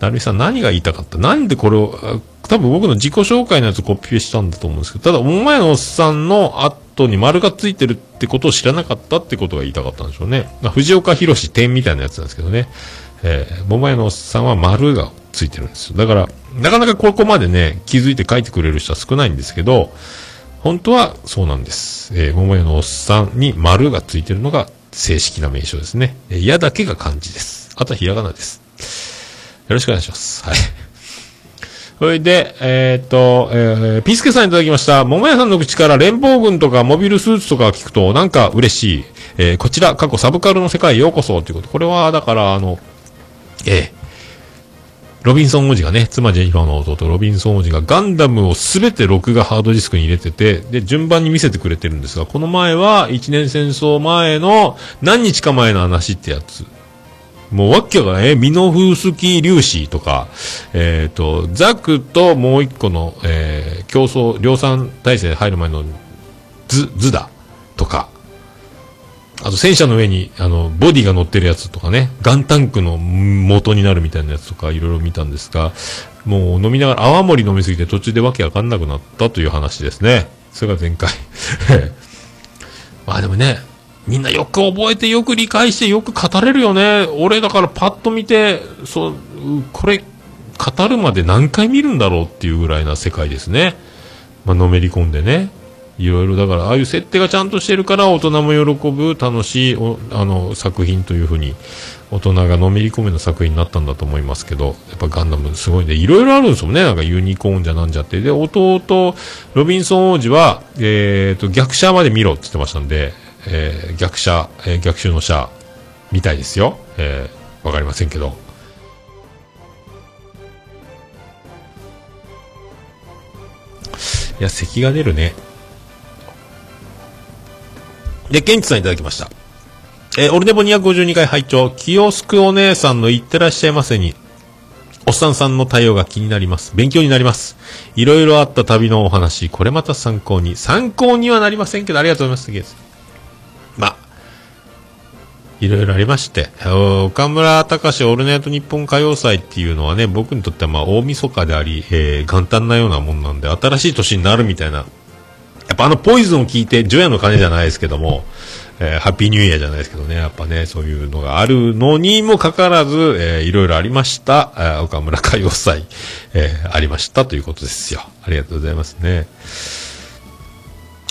なるみさん何が言いたかった？なんでこれを、多分僕の自己紹介のやつコピペしたんだと思うんですけど、ただ、お前のおっさんの後に丸がついてるってことを知らなかったってことが言いたかったんでしょうね。ま、藤岡弘点みたいなやつなんですけどね。えー、桃屋のおっさんは丸がついてるんですよ。だから、なかなかここまでね、気づいて書いてくれる人は少ないんですけど、本当はそうなんです。えー、桃屋のおっさんに丸がついてるのが正式な名称ですね。え、矢だけが漢字です。あとはひらがなです。よろしくお願いします。はい。それで、えーっと、えー、ピースケさんいただきました。桃屋さんの口から連邦軍とかモビルスーツとか聞くとなんか嬉しい。えー、こちら、過去サブカルの世界へようこそということ。これは、だから、あの、えーロビンソン王子がね、妻ジェニファーの弟ロビンソン王子がガンダムをすべて録画ハードディスクに入れてて、で、順番に見せてくれてるんですが、この前は一年戦争前の何日か前の話ってやつ。もうわっけがね、ミノフスキー粒子とか、えっ、と、ザクともう一個の、えー競争、量産体制入る前のズ、ズダとか、あと戦車の上に、あの、ボディが乗ってるやつとかね、ガンタンクの元になるみたいなやつとかいろいろ見たんですが、もう飲みながら泡盛飲みすぎて途中でわけわかんなくなったという話ですね。それが前回。まあでもね、みんなよく覚えてよく理解してよく語れるよね。俺だからパッと見て、そう、これ、語るまで何回見るんだろうっていうぐらいな世界ですね。まあのめり込んでね。いろいろだから、ああいう設定がちゃんとしてるから、大人も喜ぶ楽しいあの作品というふうに、大人がのめり込めの作品になったんだと思いますけど、やっぱガンダムすごいんで、いろいろあるんですもんね。なんかユニコーンじゃなんじゃって。で、弟、ロビンソン王子は、えっ、と、逆者まで見ろって言ってましたんで、えー逆者、えー逆襲の者、みたいですよ。えーわかりませんけど。いや、咳が出るね。で、ケンチさんいただきました。えーオルネボ252回拝聴キヨスクお姉さんの言ってらっしゃいませに、おっさんさんの対応が気になります。勉強になります。いろいろあった旅のお話、これまた参考に。参考にはなりませんけど、ありがとうございます。ゲスまあ、いろいろありまして、岡村隆史オールナイト日本歌謡祭っていうのはね、僕にとってはまあ大晦日であり、えー元旦なようなもんなんで、新しい年になるみたいな。やっぱあのポイズンを聞いて、除夜の鐘じゃないですけども、えーハッピーニューイヤーじゃないですけどね、やっぱね、そういうのがあるのにもかかわらず、えーいろいろありました、え岡村歌謡祭、えーありましたということですよ。ありがとうございますね。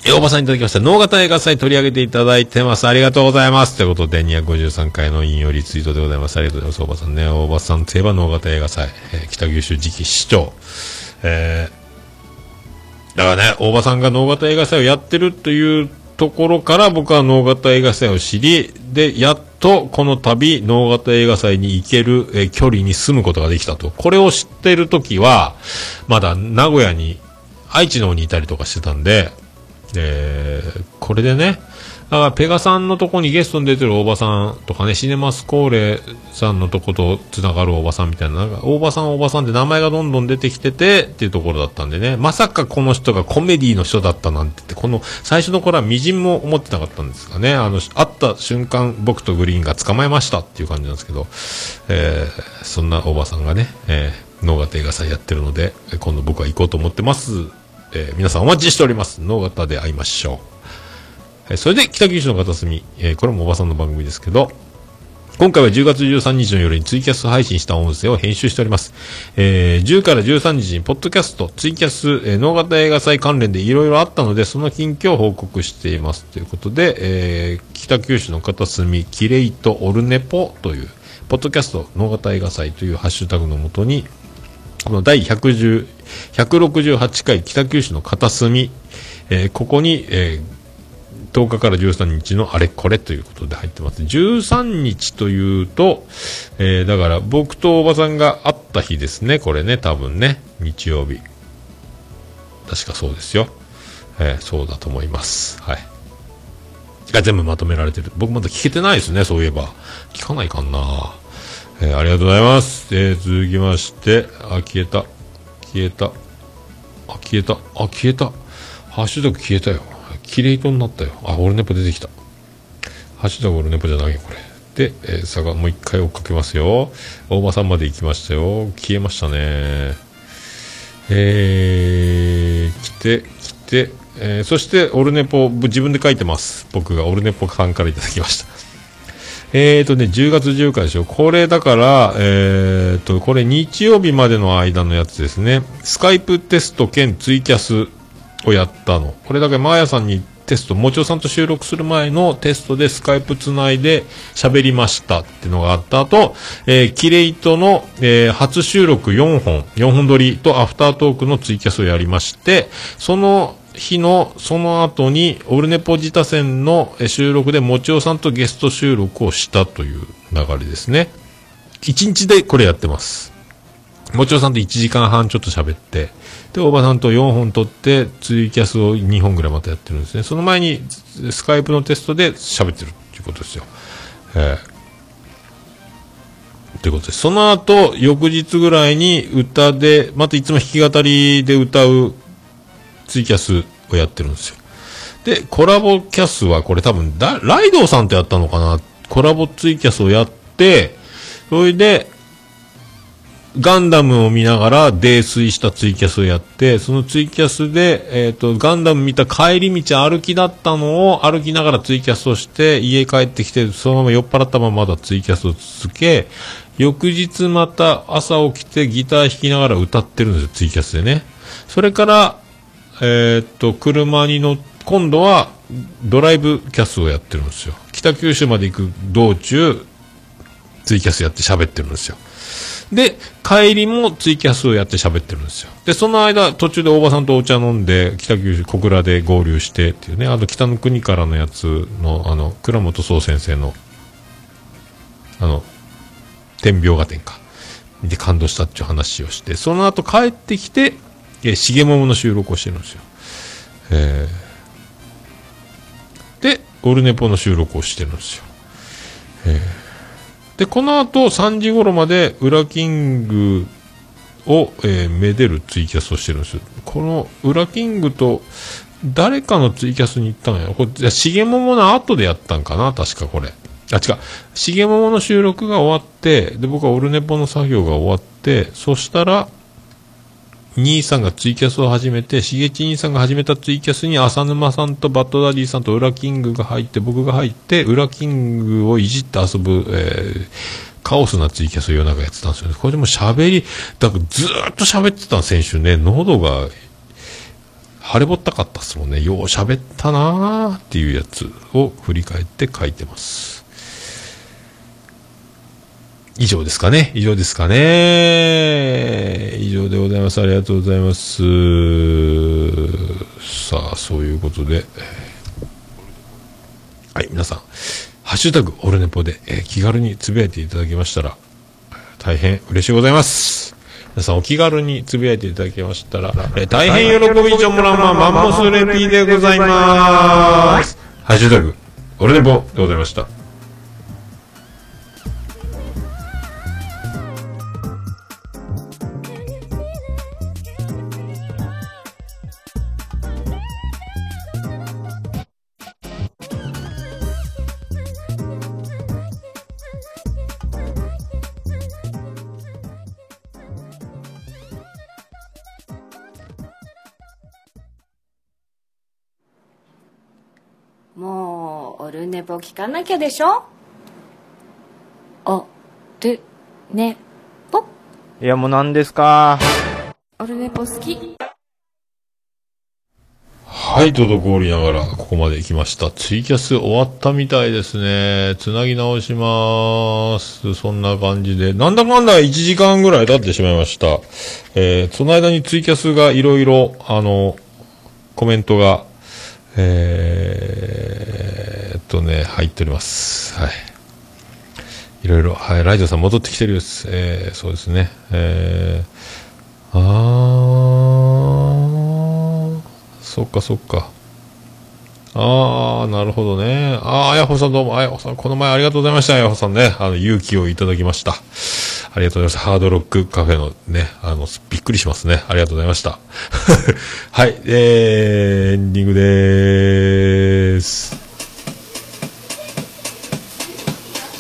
えー、おばさんいただきました。脳型映画祭取り上げていただいてます。ありがとうございます。ということで、253回の引用リツイートでございます。ありがとうございます。おばさんね、おばさんといえば脳型映画祭、えー北九州次期市長、えーだからね、大場さんが能型映画祭をやってるというところから僕は能型映画祭を知り、で、やっとこの度能型映画祭に行ける、え距離に住むことができたと。これを知ってる時は、まだ名古屋に、愛知の方にいたりとかしてたんで、えーこれでね、だからペガさんのとこにゲストに出てる大場さんとかね、シネマスコーレさんのとことつながる大場さんみたいな、なんか大場さん大場さんって名前がどんどん出てきててっていうところだったんでね、まさかこの人がコメディの人だったなんてって、この最初の頃はみじんも思ってなかったんですがね、あの、会った瞬間僕とグリーンが捕まえましたっていう感じなんですけど、えーそんな大場さんがね、えー、能型映画祭やってるので、今度僕は行こうと思ってます。えー皆さんお待ちしております。能型で会いましょう。えーそれで北九州の片隅、えこれもおばさんの番組ですけど、今回は10月13日の夜にツイキャス配信した音声を編集しております。えー10から13日にポッドキャスト、ツイキャス、えー、能型映画祭関連でいろいろあったので、その近況を報告しています。ということで、えー北九州の片隅、キレイとオルネポという、ポッドキャスト、能型映画祭というハッシュタグのもとに、この第110 168回北九州の片隅、えーここに、えー10日から13日のあれこれということで入ってます。13日というと、えーだから僕とおばさんが会った日ですね、これね、多分ね、日曜日。確かそうですよ。えーそうだと思います。はい。が全部まとめられてる。僕まだ聞けてないですね、そういえば。聞かないかな。えーありがとうございます。えー続きまして、あ、消えた。消えた。あ、消えた。あ、消えた。ハッシュタグ消えたよ。キレイトになったよ。あ、オルネポ出てきた。ハッシュタグオルネポじゃないよ、これ。で、えー、佐賀もう一回追っかけますよ。大場さんまで行きましたよ。消えましたね。えー、来て、来て、えー、そして、オルネポ、自分で書いてます。僕がオルネポさんからいただきました。えーとね、10月14日でしょ。これだから、えーと、これ日曜日までの間のやつですね。スカイプテスト兼ツイキャスをやったの。これだけマーヤさんにテスト、もちおさんと収録する前のテストでスカイプつないで喋りましたっていうのがあった後、えー、キレイトの、えー初収録4本、4本撮りとアフタートークのツイキャスをやりまして、その日の、その後に、オルネポ自他戦の収録でもちおさんとゲスト収録をしたという流れですね。1日でこれやってます。もちろさんと1時間半ちょっと喋って、で、大場さんと4本撮って、ツイキャスを2本ぐらいまたやってるんですね。その前に、スカイプのテストで喋ってるっていうことですよ。ええということです。その後、翌日ぐらいに歌で、またいつも弾き語りで歌うツイキャスをやってるんですよ。で、コラボキャスはこれ多分、ライドウさんとやったのかなコラボツイキャスをやって、それで、ガンダムを見ながら泥酔したツイキャスをやって、そのツイキャスで、えっ、と、ガンダム見た帰り道歩きだったのを歩きながらツイキャスをして、家帰ってきて、そのまま酔っ払ったまままだツイキャスを続け、翌日また朝起きてギター弾きながら歌ってるんですよ、ツイキャスでね。それから、えーっと、車に乗っ、今度はドライブキャスをやってるんですよ。北九州まで行く道中、ツイキャスやって喋ってるんですよ。で、帰りもツイキャスをやって喋ってるんですよ。で、その間、途中で大場さんとお茶飲んで、北九州、小倉で合流してっていうね、あの、北の国からのやつの、あの、倉本総先生の、あの、天描画展か。見て感動したっていう話をして、その後帰ってきて、えー、重桃の収録をしてるんですよ。えーで、オルネポの収録をしてるんですよ。えーで、この後3時頃まで、ウラキングを、えーめでるツイキャスをしてるんですよ。この、ウラキングと、誰かのツイキャスに行ったんや。これ、しげももの後でやったんかな？確かこれ。あ、違う。しげももの収録が終わって、で、僕はオルネポの作業が終わって、そしたら、兄さんがツイキャスを始めて、しげち兄さんが始めたツイキャスに浅沼さんとバッドダディさんとウラキングが入って、僕が入って、ウラキングをいじって遊ぶ、えーカオスなツイキャスを夜中やってたんですよね。これでも喋り、だからずっと喋ってた先週ね、喉が腫れぼったかったっすもんね。よう喋ったなーっていうやつを振り返って書いてます。以上ですかね以上ですかね以上でございます。ありがとうございます。さあ、そういうことで。はい、皆さん、ハッシュタグ、オルネポで、えー気軽につぶやいていただきましたら、大変嬉しいございます。皆さん、お気軽につぶやいていただきましたら、えー大変喜びちょもらんま、マンモスレピーでございます。ハッシュタグ、オルネポでございました。聞かなきゃでしょ？お、る、ね、ぽ。いや、もう何ですか？オルネポ好き。はい、滞りながら、ここまで来ました。ツイキャス終わったみたいですね。つなぎ直します。そんな感じで。なんだかんだ1時間ぐらい経ってしまいました。えー、その間にツイキャスがいろいろ、あの、コメントが、えーっとね、入っております。はい。いろいろ、はい、ライドさん戻ってきてるです。えー、そうですね。えー、あー、そっかそっか。あー、なるほどね。あー、あやほさんどうも、あやほさん、この前ありがとうございました、あやほさんね。あの、勇気をいただきました。ありがとうございます。ハードロックカフェのね、あの、びっくりしますね。ありがとうございました。はい、えー、エンディングでーす。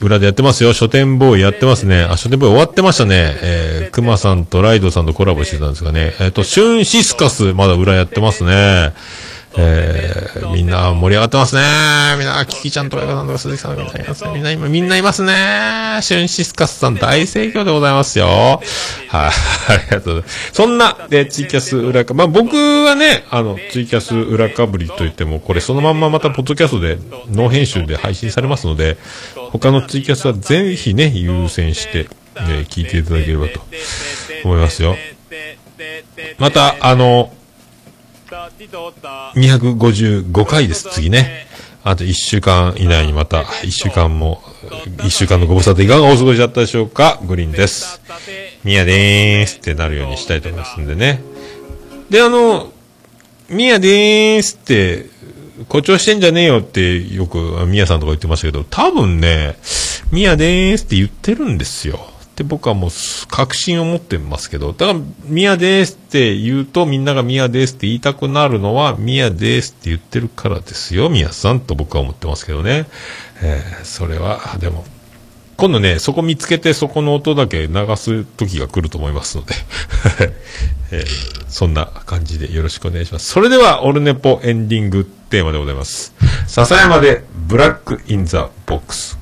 裏でやってますよ。書店ボーイやってますね。あ、書店ボーイ終わってましたね。えー、熊さんとライドさんとコラボしてたんですがね。えっ、と、シュンシスカス、まだ裏やってますね。えー、みんな盛り上がってますね。みんな、キキちゃんとかさんとか鈴木さんみんないますね。みんな今、みんないますね。シュンシスカスさん大盛況でございますよ。はい、ありがとうございます。そんな、で、ツイキャス裏か、まあ、僕はね、あの、ツイキャス裏かぶりといっても、これそのまんままたポッドキャストで、ノー編集で配信されますので、他のツイキャスはぜひね、優先して、え聞いていただければと思いますよ。また、あの、255回です、次ね。あと1週間以内にまた、1週間も、1週間のご無沙汰いかがお過ごしだったでしょうか？グリーンです。ミヤでーすってなるようにしたいと思いますんでね。で、あの、ミヤでーすって、誇張してんじゃねえよってよくミヤさんとか言ってましたけど、多分ね、ミヤでーすって言ってるんですよ。って僕はもう確信を持ってますけど、だから、ミヤですって言うとみんながミヤですって言いたくなるのはミヤですって言ってるからですよ、ミヤさんと僕は思ってますけどね。えーそれは、でも、今度ね、そこ見つけてそこの音だけ流す時が来ると思いますので、えーそんな感じでよろしくお願いします。それでは、オルネポエンディングテーマでございます。笹山で Black in the Box。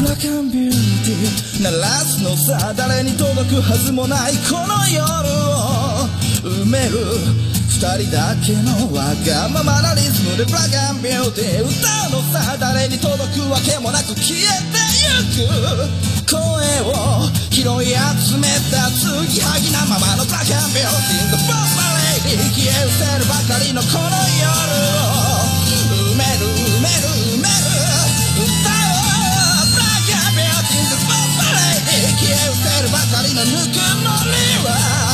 ラックビューティー鳴らすのさ誰に届くはずもないこの夜を埋める二人だけのわがままなリズムでブラックビューティー歌うのさ誰に届くわけもなく消えてゆく声を拾い集めた継ぎはぎなままのブラックビューティー The Bomb Lady 消え失せるばかりのこの夜を埋める埋める Lady 消え失せるばかりのぬくもりは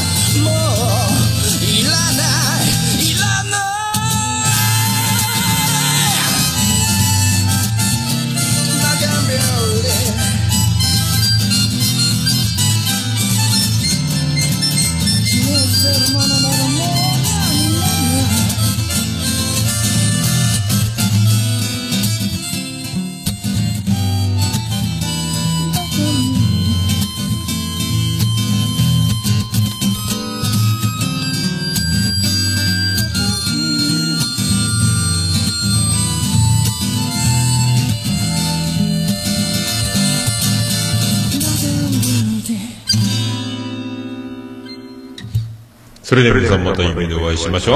それでは皆さんまた夢でお会いしましょう。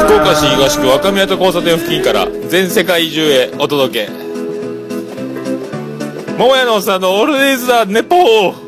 福岡市東区若宮と交差点付近から全世界中へお届け。桃屋のおっさんのオールディーズ・ザ・ネポー。